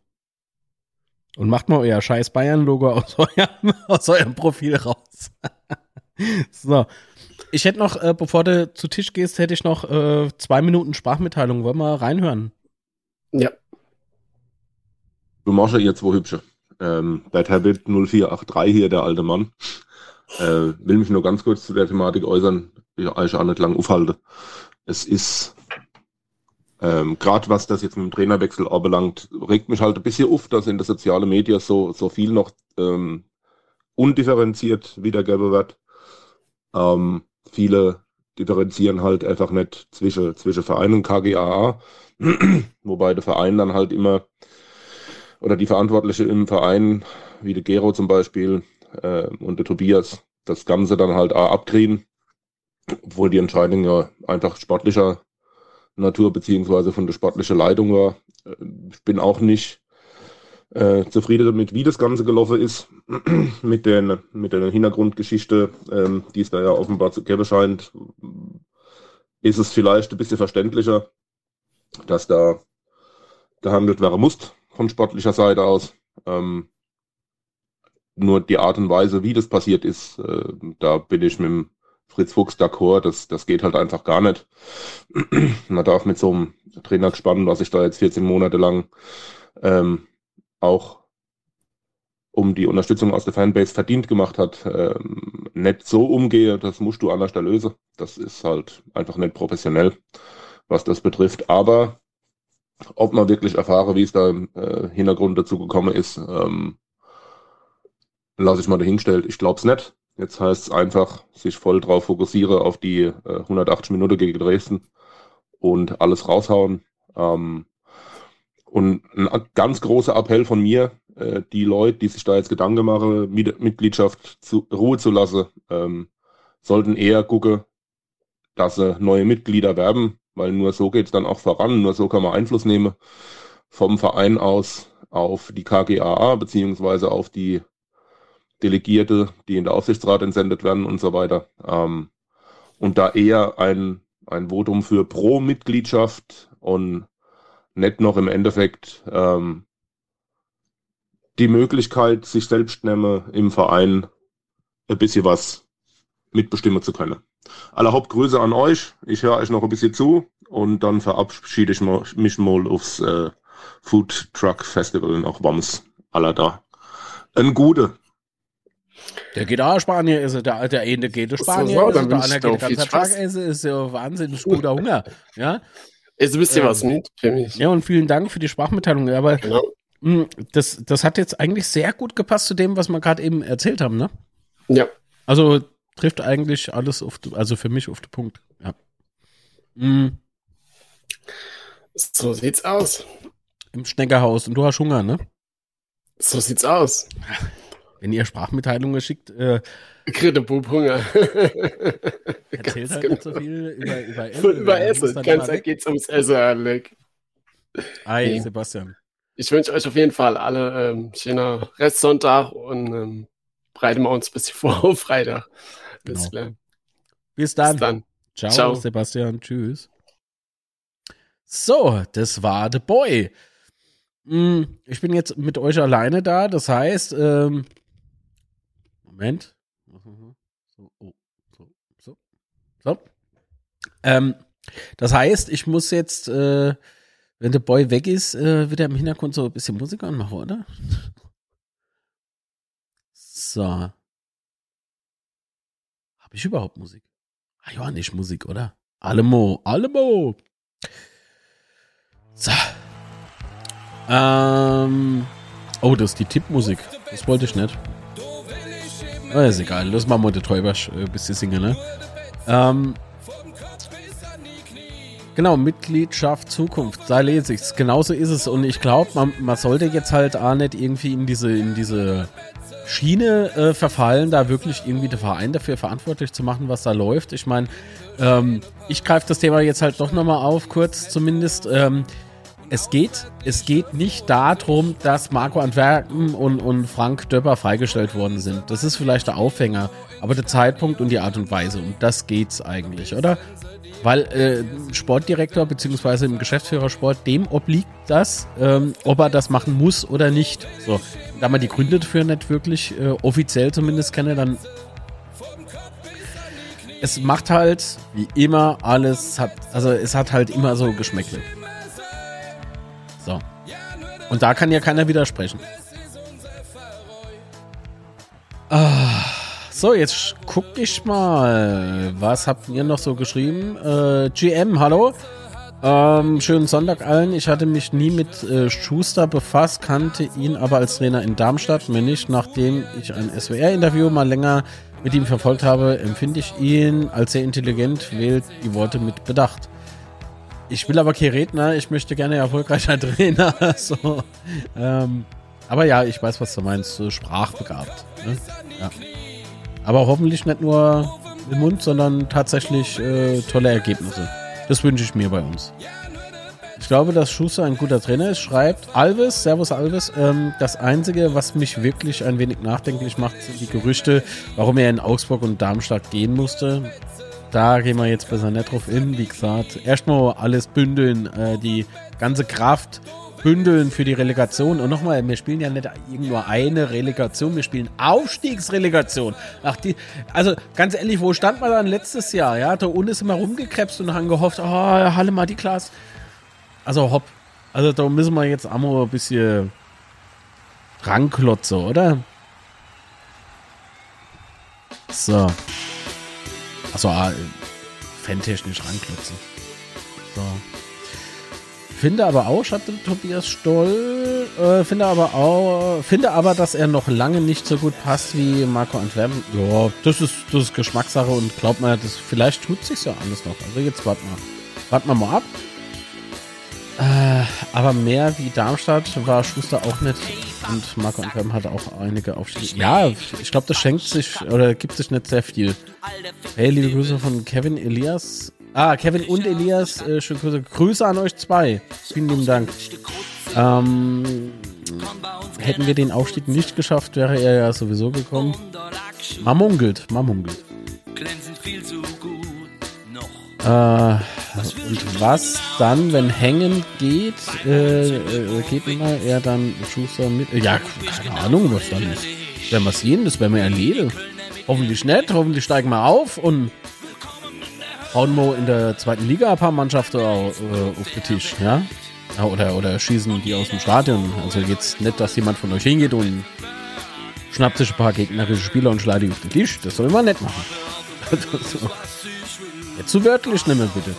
Und macht mal euer scheiß Bayern-Logo aus, <laughs> eurem, aus eurem Profil raus. <laughs> so. Ich hätte noch, äh, bevor du zu Tisch gehst, hätte ich noch äh, zwei Minuten Sprachmitteilung. Wollen wir reinhören? Ja. Du machst ja jetzt wo hübsche. Ähm, bei Tablet 0483 hier, der alte Mann. Äh, will mich nur ganz kurz zu der Thematik äußern, die ich eigentlich auch nicht lang aufhalte. Es ist ähm, Gerade was das jetzt mit dem Trainerwechsel anbelangt, regt mich halt ein bisschen auf, dass in der sozialen Medien so, so viel noch ähm, undifferenziert wiedergegeben wird. Ähm, viele differenzieren halt einfach nicht zwischen, zwischen Verein und KGAA, <clears throat> wobei der Verein dann halt immer oder die Verantwortliche im Verein, wie der Gero zum Beispiel äh, und der Tobias, das Ganze dann halt auch abkriegen, obwohl die Entscheidung ja einfach sportlicher Natur beziehungsweise von der sportlichen Leitung war. Ich bin auch nicht äh, zufrieden damit, wie das Ganze gelaufen ist, <clears throat> mit, den, mit der Hintergrundgeschichte, ähm, die es da ja offenbar zu geben scheint, ist es vielleicht ein bisschen verständlicher, dass da gehandelt werden muss von sportlicher Seite aus. Ähm, nur die Art und Weise, wie das passiert ist, äh, da bin ich mit dem Fritz Fuchs d'accord, das, das geht halt einfach gar nicht. <clears throat> Man darf mit so einem Trainer gespannt, was ich da jetzt 14 Monate lang ähm, auch um die Unterstützung aus der Fanbase verdient gemacht hat, ähm, nicht so umgehe, das musst du anders lösen. Das ist halt einfach nicht professionell, was das betrifft. Aber ob man wirklich erfahre, wie es da im äh, Hintergrund dazu gekommen ist, ähm, lasse ich mal dahingestellt. Ich glaube es nicht. Jetzt heißt es einfach, sich voll drauf fokussiere auf die äh, 180 Minuten gegen Dresden und alles raushauen. Ähm, und ein ganz großer Appell von mir, äh, die Leute, die sich da jetzt Gedanken machen, Mitgliedschaft zu Ruhe zu lassen, ähm, sollten eher gucken, dass sie neue Mitglieder werben, weil nur so geht es dann auch voran, nur so kann man Einfluss nehmen vom Verein aus auf die KGAA beziehungsweise auf die Delegierte, die in der Aufsichtsrat entsendet werden und so weiter. Ähm, und da eher ein, ein Votum für Pro-Mitgliedschaft und nicht noch im Endeffekt ähm, die Möglichkeit, sich selbst nehme, im Verein ein bisschen was mitbestimmen zu können. Alle Hauptgrüße an euch. Ich höre euch noch ein bisschen zu und dann verabschiede ich mich mal aufs äh, Food Truck Festival nach Worms. Aller da. Ein Gute. Der geht auch Spanier ist der alte eine geht in Spanier so, so, der andere geht ganz Tag essen ist ja wahnsinnig guter Hunger ja? Ist ein bisschen ähm, was mit für mich. ja und vielen Dank für die Sprachmitteilung aber genau. mh, hm, das das hat jetzt eigentlich sehr gut gepasst zu dem was wir gerade eben erzählt haben ne? Ja. Also trifft eigentlich alles auf also für mich auf den Punkt ja. Mhm. so sieht's aus. Im Schneckerhaus. Und du hast Hunger ne? So sieht's aus <laughs> wenn ihr Sprachmitteilungen schickt. Äh, Kritte Bub Hunger. <laughs> erzählt halt genau. nicht so viel über, über Essen. Über Essen. Ganz Zeit geht's ums Essen, Alec. Ei, nee. Sebastian. Ich wünsche euch auf jeden Fall alle ähm, schöner Restsonntag und ähm, bereiten wir uns bis <laughs> vor auf Freitag. Bis, genau. bis dann. Bis dann. Ciao, Ciao, Sebastian. Tschüss. So, das war The Boy. Hm, ich bin jetzt mit euch alleine da, das heißt, ähm, Moment. So, oh, so, so, so. Ähm, das heißt, ich muss jetzt, äh, wenn der Boy weg ist, äh, wieder im Hintergrund so ein bisschen Musik anmachen, oder? So. Habe ich überhaupt Musik? Ah ja, nicht Musik, oder? Allemo, Allemo. So. Ähm. Oh, das ist die Tippmusik. Das wollte ich nicht. Oh, ist egal. Lass mal mal den Täubersch ein bisschen singen, ne? Ähm. Genau, Mitgliedschaft Zukunft, da lese ich's. Genauso ist es. Und ich glaube, man, man, sollte jetzt halt auch nicht irgendwie in diese, in diese Schiene äh, verfallen, da wirklich irgendwie der Verein dafür verantwortlich zu machen, was da läuft. Ich meine, ähm, ich greife das Thema jetzt halt doch nochmal auf, kurz zumindest. Ähm, es geht, es geht nicht darum, dass Marco Antwerpen und, und Frank Döpper freigestellt worden sind. Das ist vielleicht der Aufhänger, aber der Zeitpunkt und die Art und Weise, um das geht's eigentlich, oder? Weil äh, Sportdirektor bzw. im Geschäftsführersport, dem obliegt das, ähm, ob er das machen muss oder nicht. So, da man die Gründe dafür nicht wirklich äh, offiziell zumindest kenne, dann es macht halt wie immer alles hat, also es hat halt immer so Geschmäckle. So. Und da kann ja keiner widersprechen. Ah, so, jetzt guck ich mal. Was habt ihr noch so geschrieben? Äh, GM, hallo. Ähm, schönen Sonntag allen. Ich hatte mich nie mit äh, Schuster befasst, kannte ihn aber als Trainer in Darmstadt. Mir nicht, nachdem ich ein SWR-Interview mal länger mit ihm verfolgt habe, empfinde ich ihn als sehr intelligent, wählt die Worte mit Bedacht. Ich will aber kein Redner, ich möchte gerne erfolgreicher <laughs> Trainer. so. Ähm, aber ja, ich weiß, was du meinst. Sprachbegabt. Ne? Ja. Aber hoffentlich nicht nur im Mund, sondern tatsächlich äh, tolle Ergebnisse. Das wünsche ich mir bei uns. Ich glaube, dass Schuster ein guter Trainer ist. Schreibt Alves, Servus Alves. Ähm, das Einzige, was mich wirklich ein wenig nachdenklich macht, sind die Gerüchte, warum er in Augsburg und Darmstadt gehen musste. Da gehen wir jetzt besser nicht drauf in. Wie gesagt, erstmal alles bündeln, äh, die ganze Kraft bündeln für die Relegation. Und nochmal, wir spielen ja nicht nur eine Relegation, wir spielen Aufstiegsrelegation. Ach, die, also ganz ehrlich, wo stand man dann letztes Jahr? Ja, da unten ist immer rumgekrebst und haben gehofft, oh, Halle mal die Klasse. Also hopp. Also da müssen wir jetzt einmal ein bisschen ranklotzen, oder? So. Achso, ah, fantechnisch ranklotzen. So. finde aber auch, schreibt Tobias Stoll, äh, finde aber auch, finde aber, dass er noch lange nicht so gut passt wie Marco Antwerpen. Ja, das ist, das ist Geschmackssache und glaubt mir, das, vielleicht tut sich ja alles noch. Also jetzt warten wir, warten wir mal ab. Äh, aber mehr wie Darmstadt war Schuster auch nicht. Und Marco Antwerpen hatte auch einige Aufstiege. Ja, ich glaube, das schenkt sich oder gibt sich nicht sehr viel. Hey, liebe Grüße von Kevin Elias. Ah, Kevin und Elias, äh, schöne Grüße. Grüße an euch zwei. Vielen lieben Dank. Ähm, hätten wir den Aufstieg nicht geschafft, wäre er ja sowieso gekommen. Man munkelt, man munkelt. Äh, und was dann, wenn hängen geht, äh, äh, geht immer er dann Schuster mit. ja, keine Ahnung, was dann ist. Werden wir sehen, das werden wir erleben. Hoffentlich nicht, hoffentlich steigen wir auf und hauen wir in der zweiten Liga ein paar Mannschaften auf, äh, auf den Tisch, ja? Oder, oder schießen die aus dem Stadion. Also jetzt nicht, dass jemand von euch hingeht und schnappt sich ein paar gegnerische Spieler und schlägt die auf den Tisch. Das soll man nicht machen. <laughs> Jetzt zu wörtlich nehmen, bitte.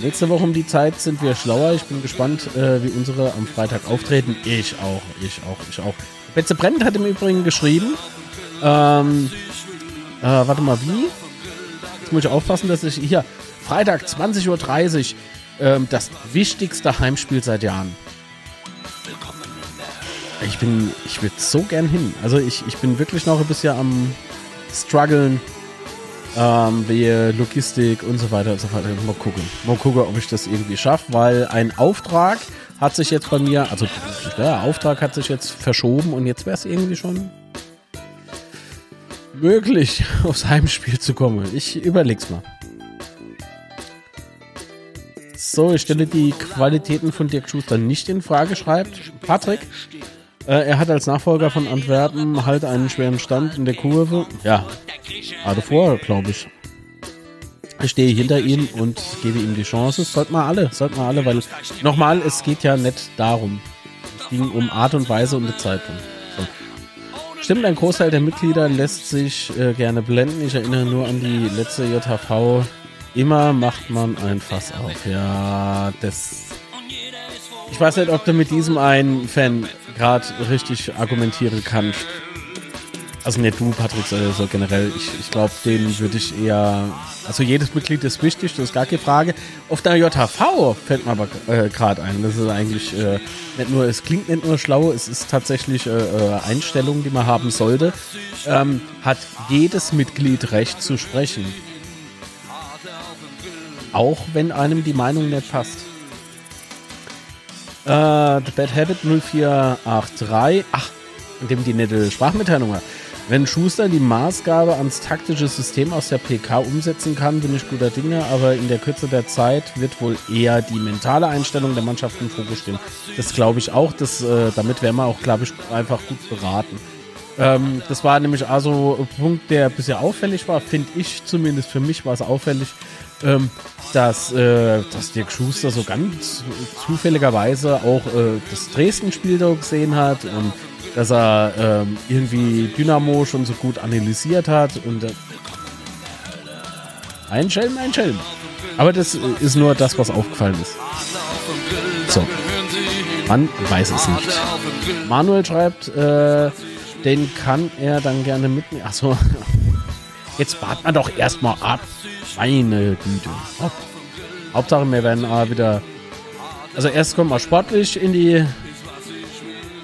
Nächste Woche um die Zeit sind wir schlauer. Ich bin gespannt, äh, wie unsere am Freitag auftreten. Ich auch, ich auch, ich auch. Betze Brent hat im Übrigen geschrieben. Ähm, äh, warte mal, wie? muss ich aufpassen, dass ich hier Freitag 20.30 Uhr ähm, das wichtigste Heimspiel seit Jahren. Ich bin, ich würde so gern hin. Also ich, ich bin wirklich noch ein bisschen am struggeln, ähm, wie Logistik und so weiter und so weiter. Mal gucken. Mal gucken, ob ich das irgendwie schaffe, weil ein Auftrag hat sich jetzt bei mir, also der Auftrag hat sich jetzt verschoben und jetzt wäre es irgendwie schon möglich, <laughs> aufs Heimspiel zu kommen. Ich überleg's mal. So, ich stelle die Qualitäten von Dirk Schuster nicht in Frage, schreibt Patrick. Äh, er hat als Nachfolger von Antwerpen halt einen schweren Stand in der Kurve. Ja, gerade vor, glaube ich. Ich stehe hinter ihm und gebe ihm die Chance. Sollten wir alle, sollten wir alle, weil nochmal, es geht ja nicht darum. Es ging um Art und Weise und die Zeitpunkt. Stimmt, ein Großteil der Mitglieder lässt sich äh, gerne blenden. Ich erinnere nur an die letzte JHV. Immer macht man ein Fass auf. Ja, das. Ich weiß nicht, ob du mit diesem einen Fan gerade richtig argumentieren kannst. Also nicht du, Patrick, sondern so generell. Ich, ich glaube, den würde ich eher. Also jedes Mitglied ist wichtig, das ist gar keine Frage. Auf der JHV fällt mir aber äh, gerade ein. Das ist eigentlich äh, nicht nur, es klingt nicht nur schlau, es ist tatsächlich äh, äh Einstellung, die man haben sollte. Ähm, hat jedes Mitglied Recht zu sprechen. Auch wenn einem die Meinung nicht passt. Äh, The Bad Habit 0483. Ach, in dem die nette Sprachmitteilung hat. Wenn Schuster die Maßgabe ans taktische System aus der PK umsetzen kann, bin ich guter Dinge, aber in der Kürze der Zeit wird wohl eher die mentale Einstellung der Mannschaft im Fokus stehen. Das glaube ich auch. Das, äh, damit wären wir auch, glaube ich, einfach gut beraten. Ähm, das war nämlich also ein Punkt, der bisher auffällig war, finde ich zumindest. Für mich war es auffällig, ähm, dass, äh, dass Dirk Schuster so ganz zufälligerweise auch äh, das Dresden-Spiel da gesehen hat und dass er ähm, irgendwie Dynamo schon so gut analysiert hat und äh, ein Schelm, ein Schelm. Aber das ist nur das, was aufgefallen ist. So. Man weiß es nicht. Manuel schreibt, äh, den kann er dann gerne mitnehmen. Achso. Jetzt warten wir doch erstmal ab. Meine Güte. Hauptsache, wir werden äh, wieder. Also erst kommen wir sportlich in die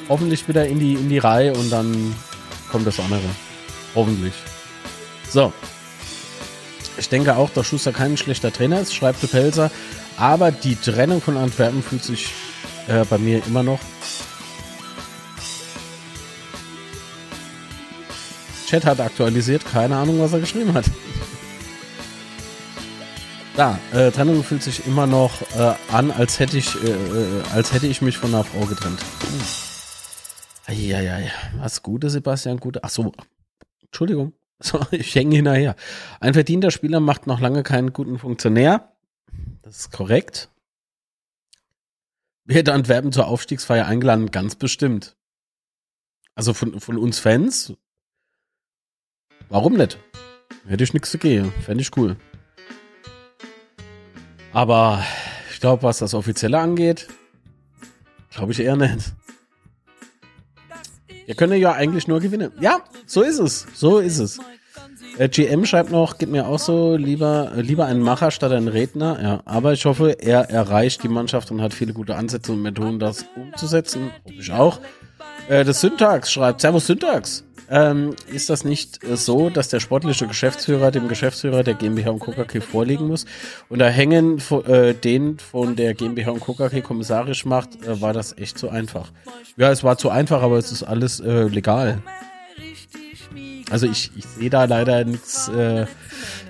hoffentlich wieder in die, in die Reihe und dann kommt das andere. Hoffentlich. So. Ich denke auch, dass Schuster kein schlechter Trainer ist, schreibt der Pelzer. Aber die Trennung von Antwerpen fühlt sich äh, bei mir immer noch. Chat hat aktualisiert, keine Ahnung, was er geschrieben hat. Da, äh, Trennung fühlt sich immer noch äh, an, als hätte ich, äh, äh als hätte ich mich von einer Frau getrennt. Ja, ja, ja. Was Gute, Sebastian, Gute. Ach so. Entschuldigung. <laughs> So, ich hänge hinterher. Ein verdienter Spieler macht noch lange keinen guten Funktionär. Das ist korrekt. Wird Antwerpen zur Aufstiegsfeier eingeladen? Ganz bestimmt. Also von, von uns Fans? Warum nicht? Hätte ich nichts zu gehen. Fände ich cool. Aber ich glaube, was das Offizielle angeht, glaube ich eher nicht. Wir können ja eigentlich nur gewinnen. Ja, so ist es. So ist es. GM schreibt noch, gibt mir auch so, lieber, lieber ein Macher statt ein Redner. Ja, aber ich hoffe, er erreicht die Mannschaft und hat viele gute Ansätze und Methoden, das umzusetzen. Hoffe ich auch. Äh, das Syntax schreibt, Servus Syntax. Ähm, ist das nicht so, dass der sportliche Geschäftsführer dem Geschäftsführer der GmbH und KKK vorlegen muss? Und da hängen äh, den von der GmbH und KKK kommissarisch macht, äh, war das echt zu einfach. Ja, es war zu einfach, aber es ist alles äh, legal. Also ich, ich sehe da leider nichts. Äh,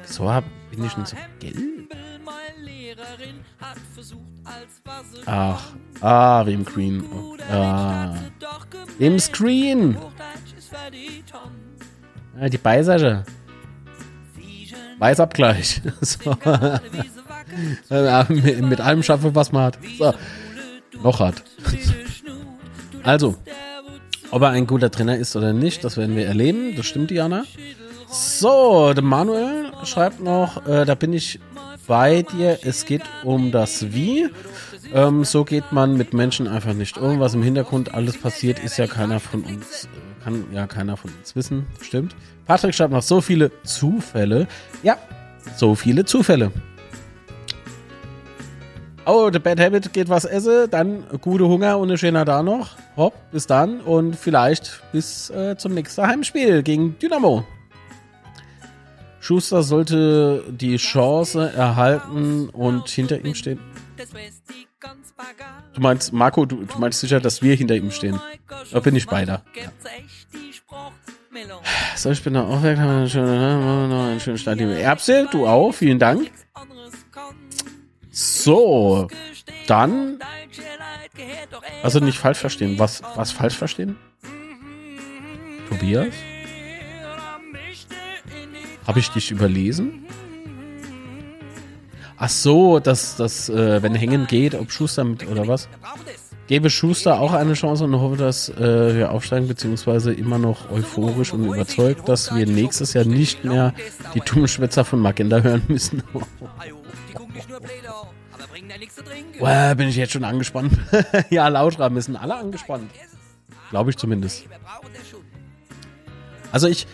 so bin ich nicht so gelb. Ach, ah, im Green. Ah, im Screen. Ja, die Beisage. Weißabgleich. <laughs> so. mit, mit allem schaffen, was man hat. So. Noch hat. also, ob er ein guter Trainer ist oder nicht, das werden wir erleben. Das stimmt, Diana. So, der Manuel schreibt noch, äh, da bin ich bei dir. Es geht um das Wie. Ähm, so geht man mit Menschen einfach nicht um. Was im Hintergrund alles passiert, ist ja keiner von uns, kann ja keiner von uns wissen. Stimmt. Patrick schreibt noch so viele Zufälle. Ja, so viele Zufälle. Oh, The Bad Habit geht was essen, dann gute Hunger und eine schöne da noch. Hopp, bis dann und vielleicht bis äh, zum nächsten Heimspiel gegen Dynamo. Schuster sollte die Chance erhalten und hinter ihm stehen. Du meinst, Marco, du, du meinst sicher, dass wir hinter ihm stehen. Da bin ich beider. Ja. So, ich bin da auch weg. Einen schönen, einen schönen Start. Erbse, du auch. Vielen Dank. So, dann. Also nicht falsch verstehen. Was, was falsch verstehen? Tobias? Habe ich dich überlesen? Ach so, dass das, äh, wenn hängen geht, ob Schuster mit oder was? Gebe Schuster auch eine Chance und hoffe, dass äh, wir aufsteigen, beziehungsweise immer noch euphorisch und überzeugt, dass wir nächstes Jahr nicht mehr die Tummelschwätzer von Magenta hören müssen. <laughs> Wow, bin ich jetzt schon angespannt. <laughs> ja, Lauschra müssen alle angespannt. Glaube ich zumindest. Also ich,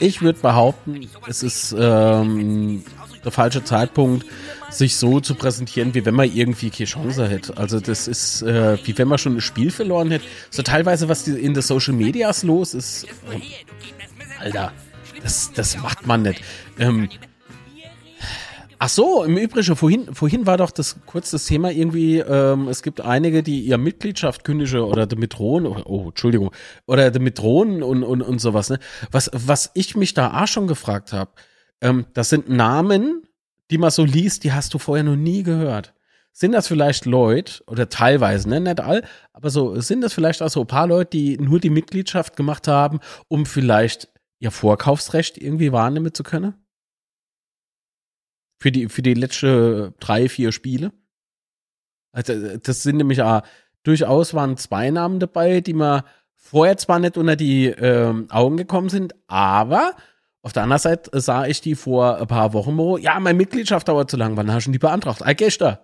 ich würde behaupten, es ist ähm, der falsche Zeitpunkt, sich so zu präsentieren, wie wenn man irgendwie keine Chance hätte. Also das ist, äh, wie wenn man schon ein Spiel verloren hätte. So teilweise, was in den Social Medias los ist. Äh, Alter, das, das macht man nicht. Ähm, Ach so, im Übrigen, vorhin, vorhin war doch das kurz das Thema irgendwie, ähm, es gibt einige, die ihre Mitgliedschaft kündigen oder damit drohen, oh, Entschuldigung, oder damit drohen und, und, und sowas, ne? Was, was ich mich da auch schon gefragt habe, ähm, das sind Namen, die man so liest, die hast du vorher noch nie gehört. Sind das vielleicht Leute, oder teilweise, ne, nicht all, aber so, sind das vielleicht auch so ein paar Leute, die nur die Mitgliedschaft gemacht haben, um vielleicht ihr Vorkaufsrecht irgendwie wahrnehmen zu können? Für die, für die letzten drei, vier Spiele. Also, das sind nämlich auch, durchaus waren zwei Namen dabei, die mir vorher zwar nicht unter die ähm, Augen gekommen sind, aber auf der anderen Seite sah ich die vor ein paar Wochen, wo, ja, meine Mitgliedschaft dauert zu lang, wann hast du die beantragt? Ah, gestern.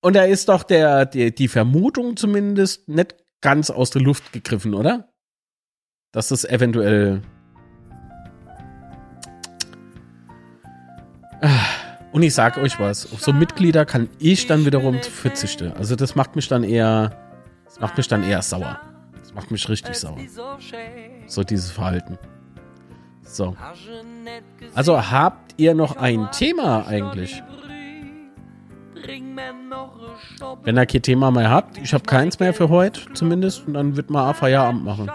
Und da ist doch der, die, die Vermutung zumindest nicht ganz aus der Luft gegriffen, oder? Dass das eventuell Und ich sage euch was, auf so Mitglieder kann ich dann wiederum verzichten. Also das macht mich dann eher, das macht mich dann eher sauer. Das macht mich richtig sauer. So dieses Verhalten. So. Also habt ihr noch ein Thema eigentlich? Wenn ihr kein Thema mehr habt, ich habe keins mehr für heute zumindest, und dann wird mal Feierabend machen.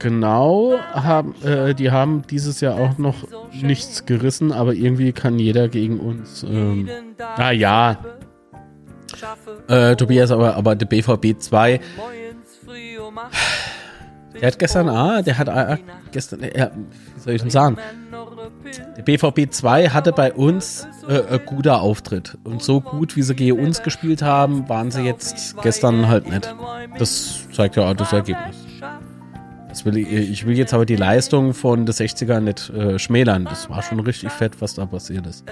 Genau, haben, äh, die haben dieses Jahr auch noch nichts gerissen, aber irgendwie kann jeder gegen uns. Ähm, ah ja. Äh, Tobias, aber, aber der BVB 2. <sighs> Der hat gestern, ah, der hat ah, gestern, äh, wie soll ich denn sagen? Der BVB 2 hatte bei uns äh, ein guter Auftritt. Und so gut, wie sie gegen uns gespielt haben, waren sie jetzt gestern halt nicht. Das zeigt ja auch das Ergebnis. Das will ich, ich will jetzt aber die Leistung von der 60er nicht äh, schmälern. Das war schon richtig fett, was da passiert ist.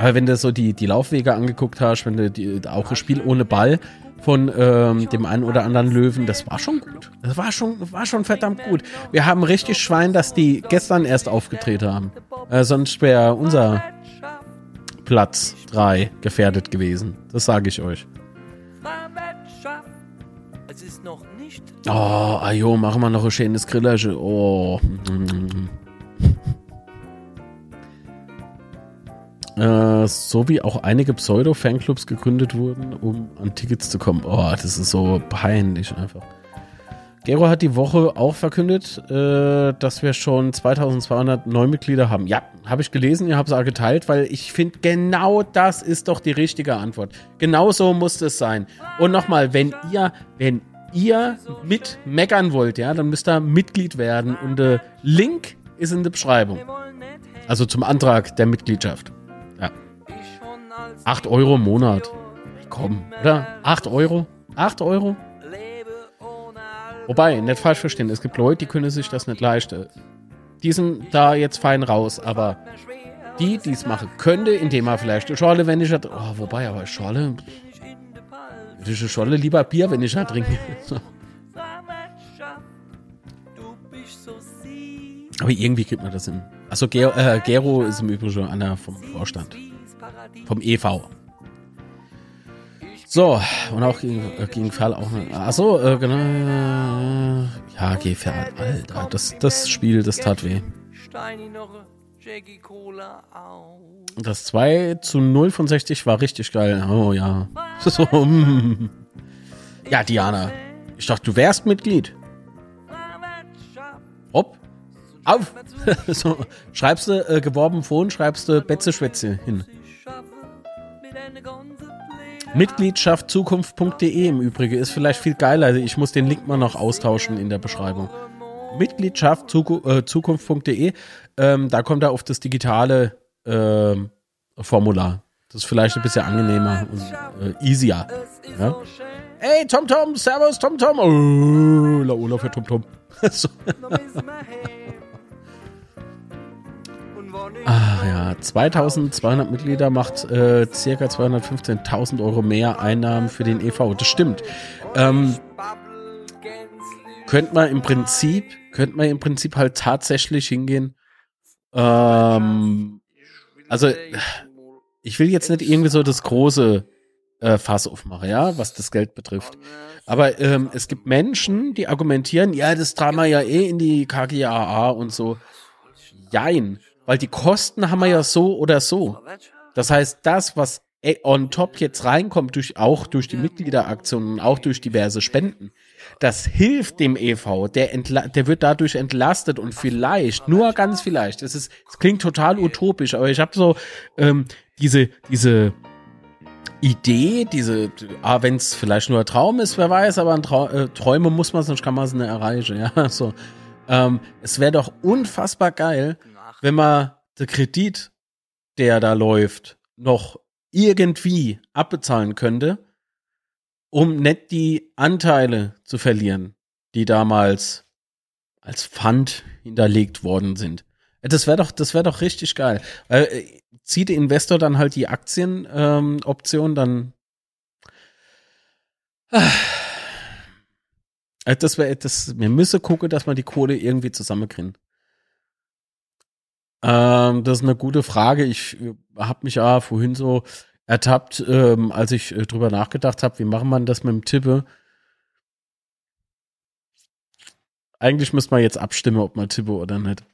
Aber wenn du so die, die Laufwege angeguckt hast, wenn du die, auch das Spiel ohne Ball von ähm, dem einen oder anderen Löwen, das war schon gut. Das war schon, war schon verdammt gut. Wir haben richtig Schwein, dass die gestern erst aufgetreten haben. Äh, sonst wäre unser Platz 3 gefährdet gewesen. Das sage ich euch. Oh, ajo, machen wir noch ein schönes Grillerchen. Oh. Äh, so wie auch einige Pseudo-Fanclubs gegründet wurden, um an Tickets zu kommen. Oh, das ist so peinlich einfach. Gero hat die Woche auch verkündet, äh, dass wir schon 2200 Neumitglieder haben. Ja, habe ich gelesen, ihr habt es auch geteilt, weil ich finde, genau das ist doch die richtige Antwort. Genau so muss es sein. Und nochmal, wenn ihr, wenn ihr mit meckern wollt, ja, dann müsst ihr Mitglied werden und der Link ist in der Beschreibung. Also zum Antrag der Mitgliedschaft. Ja. 8 Euro im Monat. Komm, oder? 8 Euro? 8 Euro? Wobei, nicht falsch verstehen, es gibt Leute, die können sich das nicht leisten. Die sind da jetzt fein raus, aber die, die es machen könnte, indem man vielleicht eine Schorle, wenn ich hat, oh, wobei, aber Schorle, würde ich eine Schorle lieber Bier, wenn ich da trinke. <laughs> Aber irgendwie kriegt man das hin. Achso, Gero, äh, Gero ist im Übrigen einer vom Vorstand. Vom EV. So, und auch gegen, äh, Fall auch. Achso, äh, genau. Ja, Gefährl, Alter. Das, das Spiel, das tat weh. Das 2 zu 0 von 60 war richtig geil. Oh ja. <laughs> So, mm. Ja, Diana. Ich dachte, du wärst Mitglied. Hopp. Auf. <laughs> so, schreibst du äh, geworben Phone, schreibst du Betze Schwätze hin. Mitgliedschaft zukunft.de im Übrigen ist vielleicht viel geiler. Also ich muss den Link mal noch austauschen in der Beschreibung. Mitgliedschaft äh, ähm, da kommt er auf das digitale äh, Formular. Das ist vielleicht ein bisschen angenehmer und äh, easier. Ja? Hey, Tom Tom, Servus, Tom Tom. Oh, La Ola für Tom Tom. <laughs> so. <laughs> Ach ja, 2200 Mitglieder macht äh, circa 215.000 Euro mehr Einnahmen für den EV. Das stimmt. Ähm, könnte man im Prinzip, könnte man im Prinzip halt tatsächlich hingehen. Ähm, also, ich will jetzt nicht irgendwie so das große äh, Fass aufmachen, ja, was das Geld betrifft. Aber ähm, es gibt Menschen, die argumentieren, ja, das tragen wir ja eh in die KGAA und so. Jein. Weil die Kosten haben wir ja so oder so. Das heißt, das, was on top jetzt reinkommt, durch, auch durch die Mitgliederaktionen, auch durch diverse Spenden, das hilft dem EV. Der, der wird dadurch entlastet und vielleicht, nur ganz vielleicht, es ist, es klingt total utopisch, aber ich habe so ähm, diese, diese Idee, diese, ah, wenn es vielleicht nur ein Traum ist, wer weiß, aber ein Trau äh, Träume muss man, sonst kann man es nicht erreichen. Ja, <laughs> so. Ähm, es wäre doch unfassbar geil, wenn man der Kredit, der da läuft, noch irgendwie abbezahlen könnte, um nicht die Anteile zu verlieren, die damals als Pfand hinterlegt worden sind. Das wäre doch, das wäre doch richtig geil. Äh, zieht der Investor dann halt die Aktienoption, ähm, dann äh, das wäre, das, wir müssen gucken, dass wir die Kohle irgendwie zusammenkriegen. Ähm, das ist eine gute Frage. Ich äh, habe mich ja vorhin so ertappt, ähm, als ich äh, drüber nachgedacht habe, wie machen man das mit dem Tippe. Eigentlich müsste man jetzt abstimmen, ob man tippe oder nicht.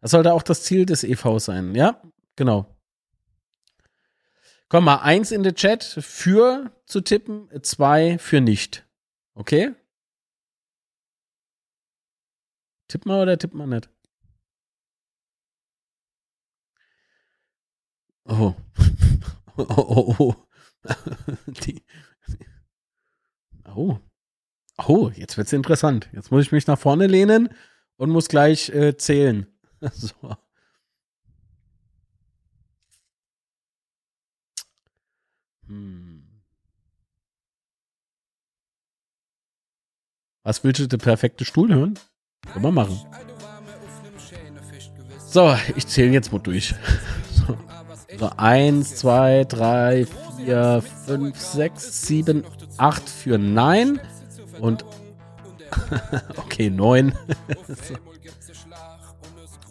Das sollte auch das Ziel des EV sein, ja? Genau. Komm mal, eins in den Chat für zu tippen, zwei für nicht. Okay? Tipp mal oder tipp mal nicht? Oh. <laughs> oh, oh, oh. <laughs> Die. Oh. Oh, jetzt wird's interessant. Jetzt muss ich mich nach vorne lehnen und muss gleich äh, zählen. <laughs> so. Hm. Was willst du, der perfekte Stuhl hören? Können wir machen. So, ich zähle jetzt mal durch. <laughs> So. so, eins, zwei, drei, vier, fünf, sechs, sieben, acht für Nein. Und <laughs> okay, neun. so. <laughs>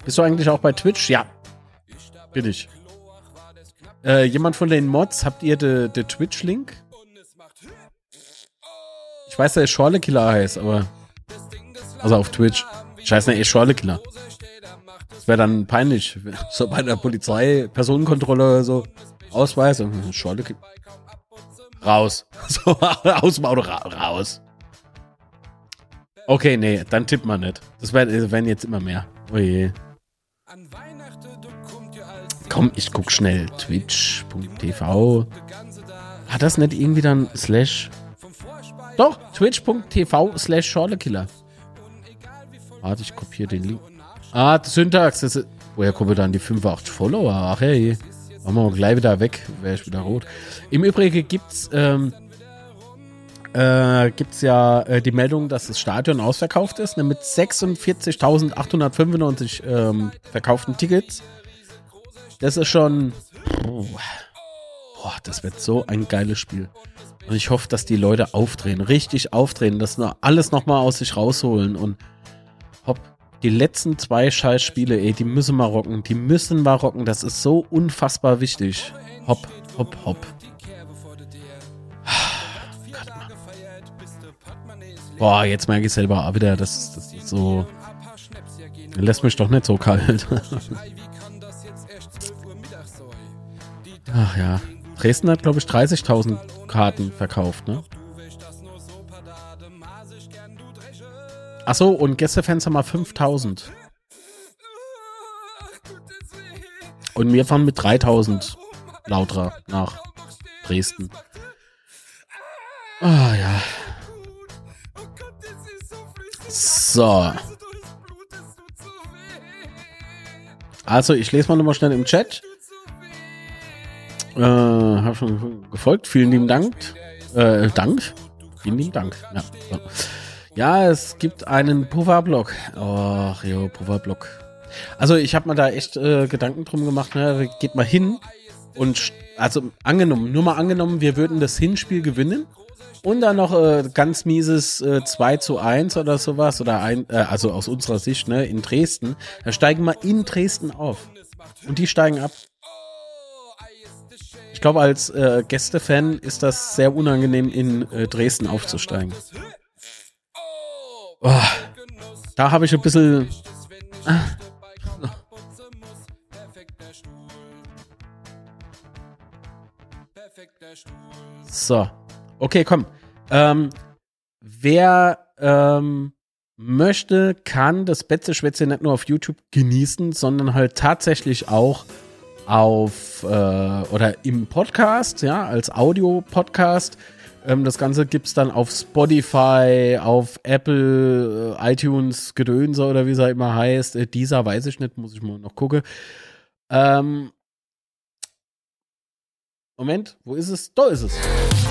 Bist du eigentlich auch bei Twitch? Ja. Bin ich. Äh, jemand von den Mods, habt ihr den Twitch-Link? Ich weiß, dass er Schorle Killer heißt, aber. Also auf Twitch. Scheiße, er ist Schorle Killer. Das wäre dann peinlich. So bei der Polizei, Personenkontrolle oder so. Ausweis Killer. Raus. <laughs> So, aus dem Auto ra raus. Okay, nee, dann tippt man nicht. Das werden jetzt immer mehr. Oh je. Komm, ich guck schnell. Twitch.tv. Hat das nicht irgendwie dann Slash? Doch, twitch.tv slash Schorlekiller. Warte, ich kopiere den Link. Ah, Syntax. Das ist, woher kommen dann die 85 Follower? Ach hey. Machen wir gleich wieder weg. Wäre ich wieder rot. Im Übrigen gibt's, ähm, äh, gibt's ja äh, die Meldung, dass das Stadion ausverkauft ist, ne, mit 46.895 ähm, verkauften Tickets. Das ist schon. Boah, das wird so ein geiles Spiel. Und ich hoffe, dass die Leute aufdrehen, richtig aufdrehen, dass nur alles nochmal aus sich rausholen und. Die letzten zwei Scheißspiele, ey, die müssen mal rocken. Die müssen mal rocken. Das ist so unfassbar wichtig. Hopp, hopp, hopp. Boah, jetzt merke ich selber auch wieder, das, das ist so. Lässt mich doch nicht so kalt. <laughs> Ach ja. Dresden hat, glaube ich, 30.000 Karten verkauft, ne? Achso, und Gästefans haben mal 5.000. Und wir fahren mit 3.000 Lautra nach Dresden. Ah ja. So. Also, ich lese mal nochmal schnell im Chat. Äh, hab schon gefolgt. Vielen lieben Dank. Äh, Dank. Vielen lieben Dank. Ja, so. Ja es gibt einen Pufferblock. Ach, jo, Pufferblock. Also ich habe mir da echt äh, Gedanken drum gemacht. Ne? Geht mal hin und also angenommen, nur mal angenommen, wir würden das Hinspiel gewinnen und dann noch äh, ganz mieses äh, 2 zu 1 oder sowas oder ein, äh, also aus unserer Sicht, ne, in Dresden. Da steigen wir in Dresden auf. Und die steigen ab. Ich glaube, als äh, Gästefan ist das sehr unangenehm, in äh, Dresden aufzusteigen. Oh, da habe ich ein bisschen. Ah. So. Okay, komm. Ähm, wer ähm, möchte, kann das Betze-Schwätze nicht nur auf YouTube genießen, sondern halt tatsächlich auch auf äh, oder im Podcast, ja, als Audio-Podcast. Ähm, das Ganze gibt es dann auf Spotify, auf Apple, äh, iTunes, Gedönse oder wie es halt immer heißt. Äh, dieser weiß ich nicht, muss ich mal noch gucken. Ähm, Moment, wo ist es? Da ist es.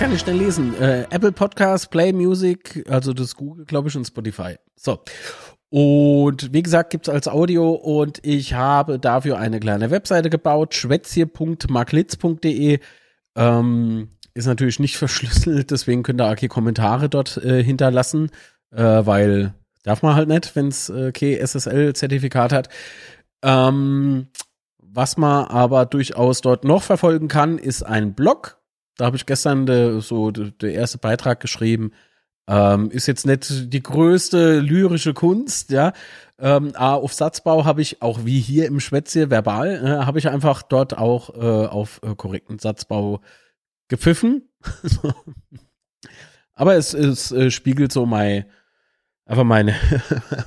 Kann ich schnell lesen. Äh, Apple Podcast, Play Music, also das Google, glaube ich, und Spotify. So. Und wie gesagt, gibt's als Audio und ich habe dafür eine kleine Webseite gebaut, schwätzier.maglitz.de. Ähm, ist natürlich nicht <laughs> verschlüsselt, deswegen könnt ihr auch Kommentare dort äh, hinterlassen, äh, weil darf man halt nicht, wenn es äh, SSL-Zertifikat hat. Ähm, was man aber durchaus dort noch verfolgen kann, ist ein Blog da habe ich gestern de, so der de erste Beitrag geschrieben. Ähm, ist jetzt nicht die größte lyrische Kunst, ja. Ähm, auf Satzbau habe ich auch wie hier im Schwätze verbal, äh, habe ich einfach dort auch äh, auf äh, korrekten Satzbau gepfiffen. <laughs> Aber es, es äh, spiegelt so mein, einfach <laughs> meine,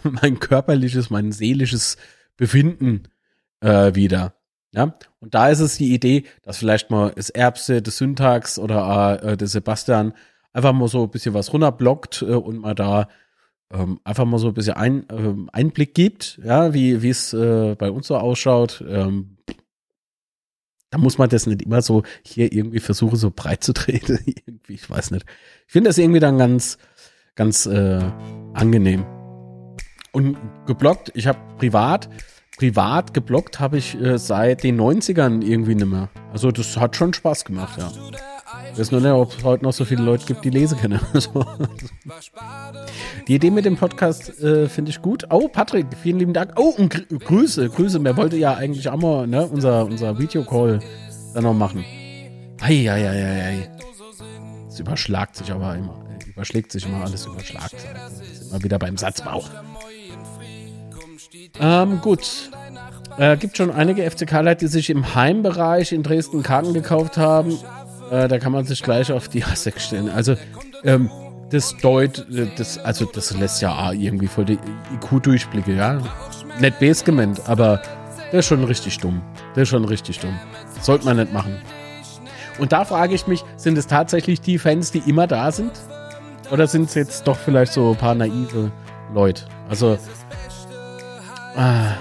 mein körperliches, mein seelisches Befinden äh, wieder. Ja, und da ist es die Idee, dass vielleicht mal das Erbse, das Syntax oder äh, der Sebastian einfach mal so ein bisschen was runterblockt äh, und mal da ähm, einfach mal so ein bisschen ein, äh, Einblick gibt, ja, wie wie es äh, bei uns so ausschaut. Ähm, da muss man das nicht immer so hier irgendwie versuchen, so breit zu treten. <laughs> irgendwie, ich weiß nicht. Ich finde das irgendwie dann ganz, ganz äh, angenehm. Und geblockt, ich habe privat, privat geblockt habe ich äh, seit den 90ern irgendwie nicht mehr. Also das hat schon Spaß gemacht, ja. Ich weiß nur nicht, ob es heute noch so viele Leute gibt, die lesen können. <laughs> die Idee mit dem Podcast äh, finde ich gut. Oh, Patrick, vielen lieben Dank. Oh, und Gr Grüße, Grüße. Mir wollte ja eigentlich auch mal ne, unser, unser Videocall dann noch machen. Eieieiei. Es überschlagt sich aber immer. Überschlägt sich immer alles, überschlagt. Immer wieder beim Satzbau. Ähm, gut. Äh, gibt schon einige FCK-Leute, die sich im Heimbereich in Dresden Karten gekauft haben. Äh, da kann man sich gleich auf die Hasek stellen. Also, ähm, das deut, das, also das lässt ja irgendwie voll die IQ-Durchblicke, ja. Nicht bes gemeint, aber der ist schon richtig dumm. Der ist schon richtig dumm. Sollte man nicht machen. Und da frage ich mich, sind es tatsächlich die Fans, die immer da sind? Oder sind es jetzt doch vielleicht so ein paar naive Leute? Also, ah.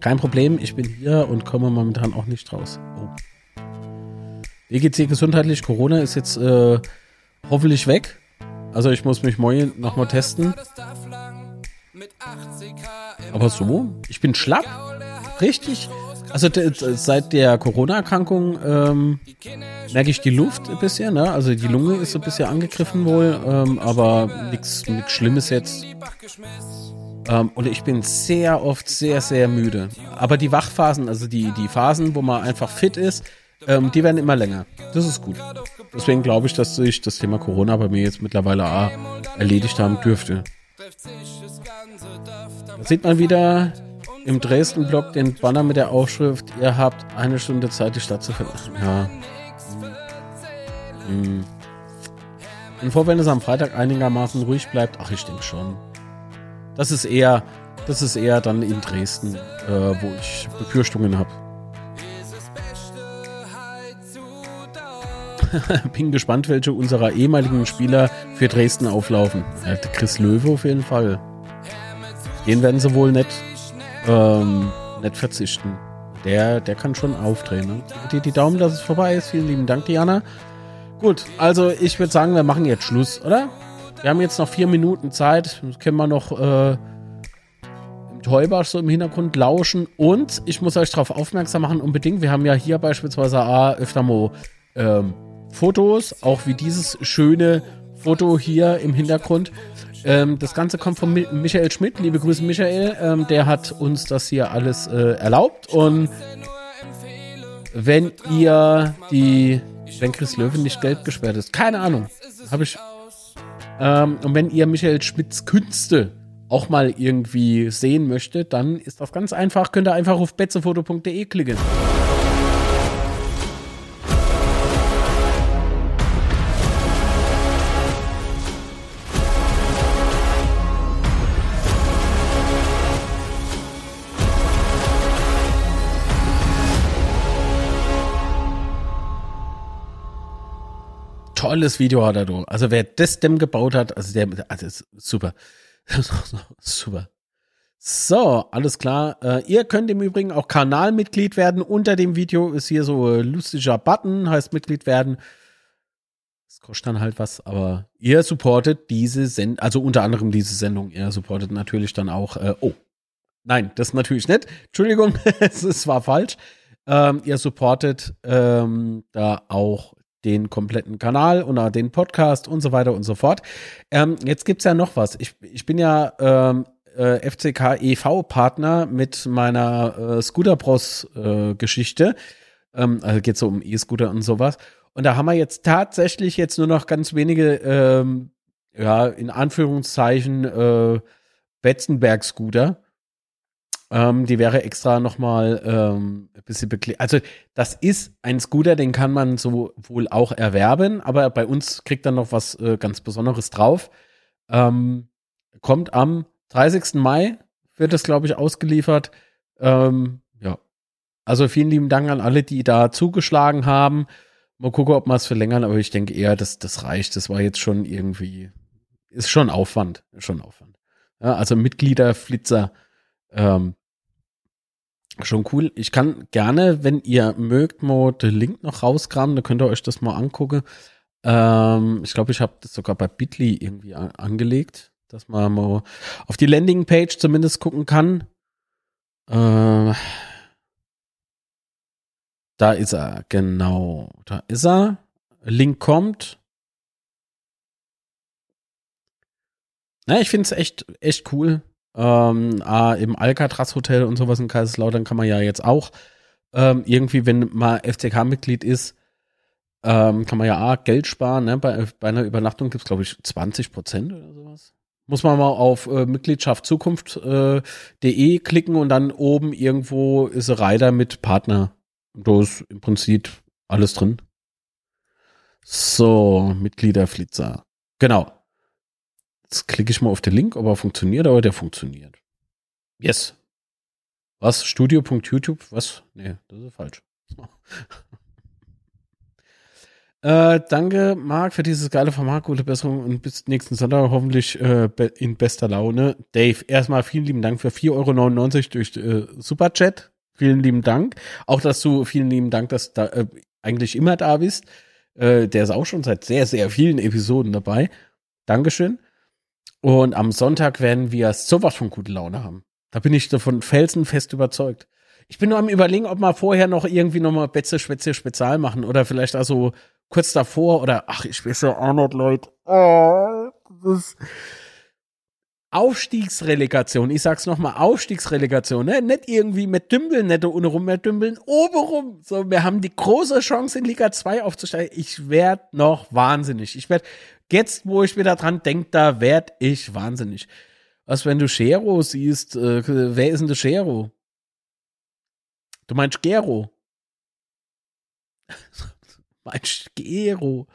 Kein Problem, ich bin hier und komme momentan auch nicht raus. Oh. Dir gesundheitlich? Corona ist jetzt äh, hoffentlich weg. Also ich muss mich morgen nochmal testen. Aber so, ich bin schlapp. Richtig. Also seit der Corona-Erkrankung ähm, merke ich die Luft ein bisschen, ne? Also die Lunge ist ein bisschen angegriffen wohl, ähm, aber nichts Schlimmes jetzt. Ähm, und ich bin sehr oft sehr, sehr müde. Aber die Wachphasen, also die, die Phasen, wo man einfach fit ist, ähm, die werden immer länger. Das ist gut. Deswegen glaube ich, dass sich das Thema Corona bei mir jetzt mittlerweile A, erledigt haben dürfte. Da sieht man wieder im Dresden-Blog den Banner mit der Aufschrift, ihr habt eine Stunde Zeit, die Stadt zu verlassen. Ja. Hm. Und vor, wenn es am Freitag einigermaßen ruhig bleibt, ach, ich denke schon. Das ist eher, das ist eher dann in Dresden, äh, wo ich Befürchtungen habe. <laughs> Bin gespannt, welche unserer ehemaligen Spieler für Dresden auflaufen. Ja, Chris Löwe auf jeden Fall. Den werden sie wohl nicht, ähm, nicht verzichten. Der, der kann schon aufdrehen. Ne? Die, die Daumen, dass es vorbei ist. Vielen lieben Dank, Diana. Gut, also ich würde sagen, wir machen jetzt Schluss, oder? Wir haben jetzt noch vier Minuten Zeit. Das können wir noch äh, im Täubach so im Hintergrund lauschen. Und ich muss euch darauf aufmerksam machen, unbedingt. Wir haben ja hier beispielsweise A, öfter mal ähm, Fotos, auch wie dieses schöne Foto hier im Hintergrund. Ähm, das Ganze kommt von Michael Schmidt. Liebe Grüße, Michael. Ähm, der hat uns das hier alles äh, erlaubt. Und wenn ihr die, wenn Chris Löwen nicht gelb gesperrt ist, keine Ahnung, habe ich ähm, und wenn ihr Michael Schmidts Künste auch mal irgendwie sehen möchtet, dann ist das ganz einfach. Könnt ihr einfach auf betzefoto.de klicken. Tolles Video hat er da. Also wer das dem gebaut hat, also der, also super. <laughs> super. So, alles klar. Äh, ihr könnt im Übrigen auch Kanalmitglied werden. Unter dem Video ist hier so ein lustiger Button, heißt Mitglied werden. Das kostet dann halt was, aber ihr supportet diese Sendung, also unter anderem diese Sendung. Ihr supportet natürlich dann auch, äh, oh, nein, das natürlich nicht. Entschuldigung, <laughs> es war falsch. Ähm, ihr supportet ähm, da auch den kompletten Kanal und den Podcast und so weiter und so fort. Ähm, jetzt gibt es ja noch was. Ich, ich bin ja ähm, äh, FCK e.V.-Partner mit meiner äh, Scooter Bros-Geschichte. Äh, ähm, also geht so um E-Scooter und sowas. Und da haben wir jetzt tatsächlich jetzt nur noch ganz wenige, ähm, ja, in Anführungszeichen, äh, Betzenberg-Scooter. Ähm, die wäre extra nochmal ähm, ein bisschen beklebt. Also, das ist ein Scooter, den kann man so wohl auch erwerben, aber bei uns kriegt dann noch was äh, ganz Besonderes drauf. Ähm, kommt am 30. Mai, wird das, glaube ich, ausgeliefert. Ähm, ja. Also, vielen lieben Dank an alle, die da zugeschlagen haben. Mal gucken, ob wir es verlängern, aber ich denke eher, dass das reicht. Das war jetzt schon irgendwie ist schon Aufwand, schon Aufwand. Ja, also Mitgliederflitzer, ähm, schon cool. Ich kann gerne, wenn ihr mögt, mal den Link noch rauskramen, dann könnt ihr euch das mal angucken. Ähm, ich glaube, ich habe das sogar bei Bitly irgendwie an angelegt, dass man mal auf die Landingpage zumindest gucken kann. Äh, da ist er, genau. Da ist er. Link kommt. Na, ich finde es echt, echt cool. Ähm, ah, Im Alcatraz Hotel und sowas in Kaiserslautern kann man ja jetzt auch ähm, irgendwie, wenn man FCK-Mitglied ist, ähm, kann man ja A, Geld sparen. Ne? Bei, bei einer Übernachtung gibt es, glaube ich, 20 Prozent oder sowas. Muss man mal auf äh, Mitgliedschaft Zukunft.de äh, klicken und dann oben irgendwo ist Reiter mit Partner. Da ist im Prinzip alles drin. So, Mitgliederflitzer. Genau. Jetzt klicke ich mal auf den Link, ob er funktioniert, aber der funktioniert. Yes. Was? Studio.youtube? Was? Nee, das ist falsch. <laughs> äh, danke, Marc, für dieses geile Format. Gute Besserung und bis nächsten Sonntag hoffentlich äh, in bester Laune. Dave, erstmal vielen lieben Dank für 4,99 Euro durch äh, Superchat. Vielen lieben Dank. Auch, dass du, vielen lieben Dank, dass du da äh, eigentlich immer da bist. Äh, der ist auch schon seit sehr, sehr vielen Episoden dabei. Dankeschön. Und am Sonntag werden wir sowas von gute Laune haben. Da bin ich davon felsenfest überzeugt. Ich bin nur am überlegen, ob wir vorher noch irgendwie nochmal Betze Spezial Spezial machen oder vielleicht also kurz davor oder ach, ich weiß ja auch nicht, Leute. Oh, das Aufstiegsrelegation, ich sag's nochmal, Aufstiegsrelegation, ne? Nicht irgendwie mit Dümbeln, nicht ohne rum mit Dümbeln, obenrum. So, wir haben die große Chance in Liga 2 aufzusteigen. Ich werd noch wahnsinnig. Ich werd Jetzt, wo ich wieder dran denke, da werd ich wahnsinnig. Was, wenn du Shero siehst, äh, wer ist denn der Shero? Du meinst Gero? <laughs> meinst Gero?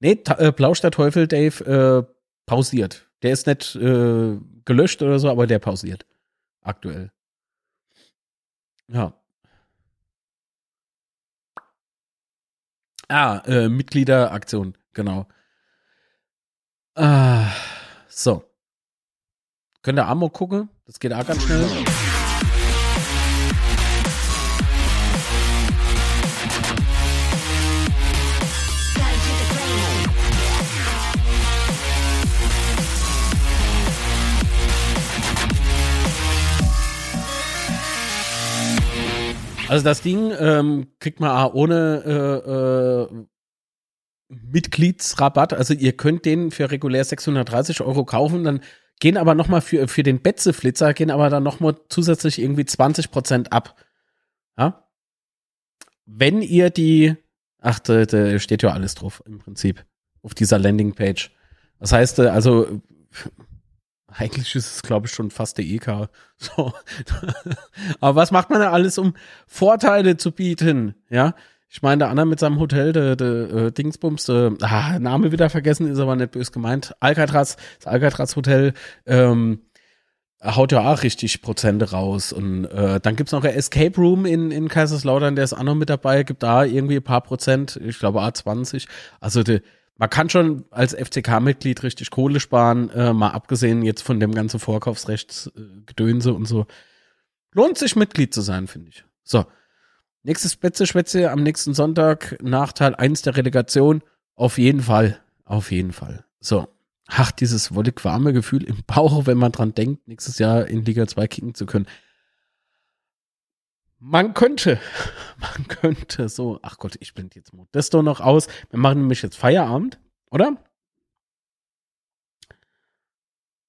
Nee, äh, Plausch der Teufel, Dave, äh, pausiert. Der ist nicht äh, gelöscht oder so, aber der pausiert. Aktuell. Ja. Ah, äh, Mitgliederaktion, genau. Ah, so. Könnt ihr Ammo gucken? Das geht auch ganz schnell. Also das Ding ähm, kriegt man auch ohne äh, äh, Mitgliedsrabatt. Also ihr könnt den für regulär 630 Euro kaufen, dann gehen aber noch mal für, für den Betze-Flitzer, gehen aber dann noch mal zusätzlich irgendwie 20 Prozent ab. Ja? Wenn ihr die, ach, da, da steht ja alles drauf im Prinzip auf dieser Landingpage. Das heißt, äh, also eigentlich ist es, glaube ich, schon fast der EK. <laughs> So. aber was macht man da alles, um Vorteile zu bieten? Ja, ich meine, der andere mit seinem Hotel, der, der äh, Dingsbums, der, ah, Name wieder vergessen, ist aber nicht böse gemeint. Alcatraz, das Alcatraz Hotel, ähm, haut ja auch richtig Prozente raus. Und äh, dann gibt's noch ein Escape Room in, in Kaiserslautern, der ist auch noch mit dabei, gibt da irgendwie ein paar Prozent, ich glaube A20. Also de, man kann schon als FCK-Mitglied richtig Kohle sparen, äh, mal abgesehen jetzt von dem ganzen Vorkaufsrechtsgedönse und so. Lohnt sich Mitglied zu sein, finde ich. So. Nächstes Spätzle-Schwätze am nächsten Sonntag, Nachteil 1 der Relegation. Auf jeden Fall. Auf jeden Fall. So. Ach, dieses wollig warme Gefühl im Bauch, wenn man dran denkt, nächstes Jahr in Liga 2 kicken zu können. Man könnte, <laughs> man könnte so, ach Gott, ich blende jetzt Modesto noch aus. Wir machen nämlich jetzt Feierabend, oder?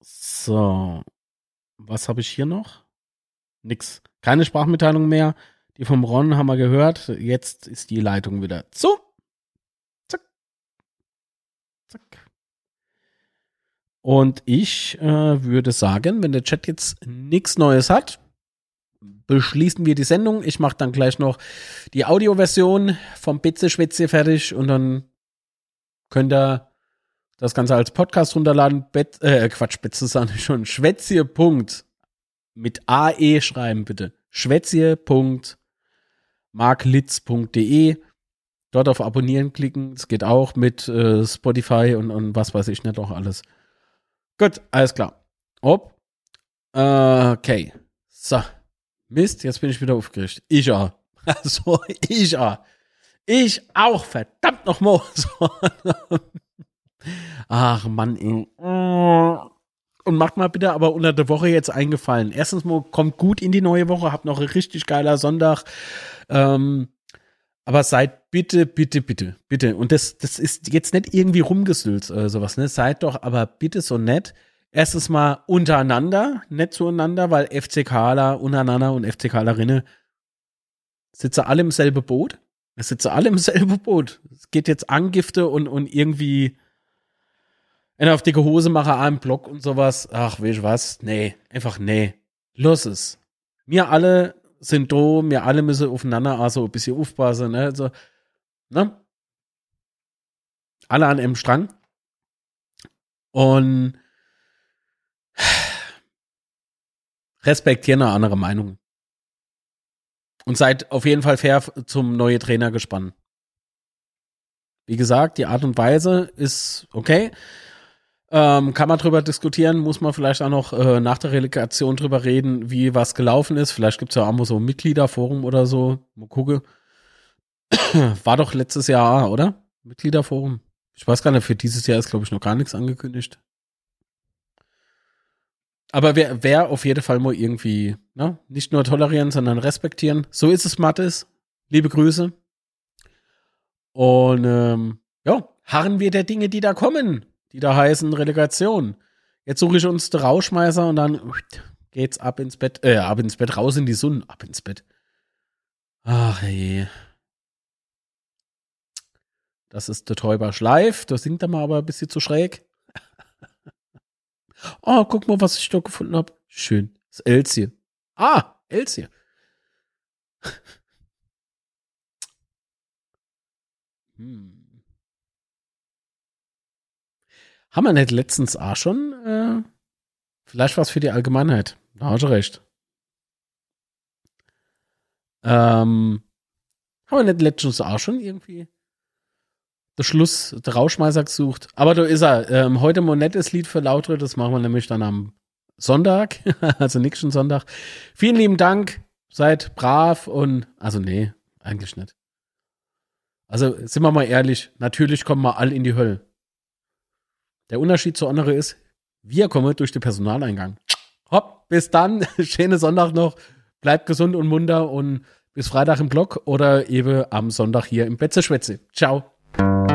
So. Was habe ich hier noch? Nix. Keine Sprachmitteilung mehr. Die vom Ron haben wir gehört. Jetzt ist die Leitung wieder zu. Zack. Zack. Und ich äh, würde sagen, wenn der Chat jetzt nichts Neues hat, beschließen wir die Sendung. Ich mache dann gleich noch die Audioversion vom Bitze Schwätze fertig und dann könnt ihr das Ganze als Podcast runterladen. Bet, äh, Quatsch, Bitze sagen schon. Schwätze. Mit AE schreiben bitte. Schwätze marklitz.de. Dort auf Abonnieren klicken. Es geht auch mit äh, Spotify und, und was weiß ich nicht auch alles. Gut, alles klar. Ob. Äh, okay. So. Mist, jetzt bin ich wieder aufgeregt. Ich auch. <laughs> Also, ich auch. Ich auch, verdammt nochmal. <laughs> Ach Mann. Und macht mal bitte aber unter der Woche jetzt eingefallen. Erstens mal kommt gut in die neue Woche, habt noch ein richtig geiler Sonntag. Ähm, aber seid bitte, bitte, bitte, bitte. Und das, das ist jetzt nicht irgendwie rumgesülzt oder sowas, ne? Seid doch aber bitte so nett. Erstens mal untereinander, nett zueinander, weil FCKler untereinander und FCKlerinnen sitzen alle im selben Boot. Es sitzen alle im <laughs> selben Boot. Es geht jetzt Angifte und, und irgendwie einer auf dicke Hose mache, einen Block und sowas. Ach, weißt du was? Nee, einfach nee. Los es. Wir alle sind da, wir alle müssen aufeinander also ein bisschen aufpassen, ne? So, ne? Alle an einem Strang. Und respektieren eine andere Meinung. Und seid auf jeden Fall fair zum neuen Trainer gespannt. Wie gesagt, die Art und Weise ist okay. Ähm, kann man drüber diskutieren, muss man vielleicht auch noch äh, nach der Relegation drüber reden, wie was gelaufen ist. Vielleicht gibt es ja auch so ein Mitgliederforum oder so. Mal gucken. <coughs> War doch letztes Jahr, oder? Mitgliederforum. Ich weiß gar nicht, für dieses Jahr ist, glaube ich, noch gar nichts angekündigt. Aber wer, wer auf jeden Fall mal irgendwie, ne, nicht nur tolerieren, sondern respektieren. So ist es, Mattes. Liebe Grüße. Und ähm, ja, harren wir der Dinge, die da kommen, die da heißen Relegation. Jetzt suche ich uns den Rauschmeißer und dann geht's ab ins Bett, äh, ab ins Bett, raus in die Sonne, ab ins Bett. Ach je. Das ist der Täuber Schleif, da singt er mal aber ein bisschen zu schräg. Oh, guck mal, was ich da gefunden habe. Schön. Das ist Elsie. Ah, Elsie. <laughs> hm. Haben wir nicht letztens auch schon? Äh, vielleicht was für die Allgemeinheit. Da hast du recht. Ähm, haben wir nicht letztens auch schon irgendwie der Schluss, der Rauschmeißer gesucht. Aber da ist er. Ähm, heute mal nettes Lied für Lautre, das machen wir nämlich dann am Sonntag, <laughs> also nächsten Sonntag. Vielen lieben Dank, seid brav und, also nee, eigentlich nicht. Also sind wir mal ehrlich, natürlich kommen wir alle in die Hölle. Der Unterschied zu anderen ist, wir kommen durch den Personaleingang. Hopp, bis dann, <laughs> schönen Sonntag noch, bleibt gesund und munter und bis Freitag im Blog oder eben am Sonntag hier im Betze Schwätze. Ciao. Thank you.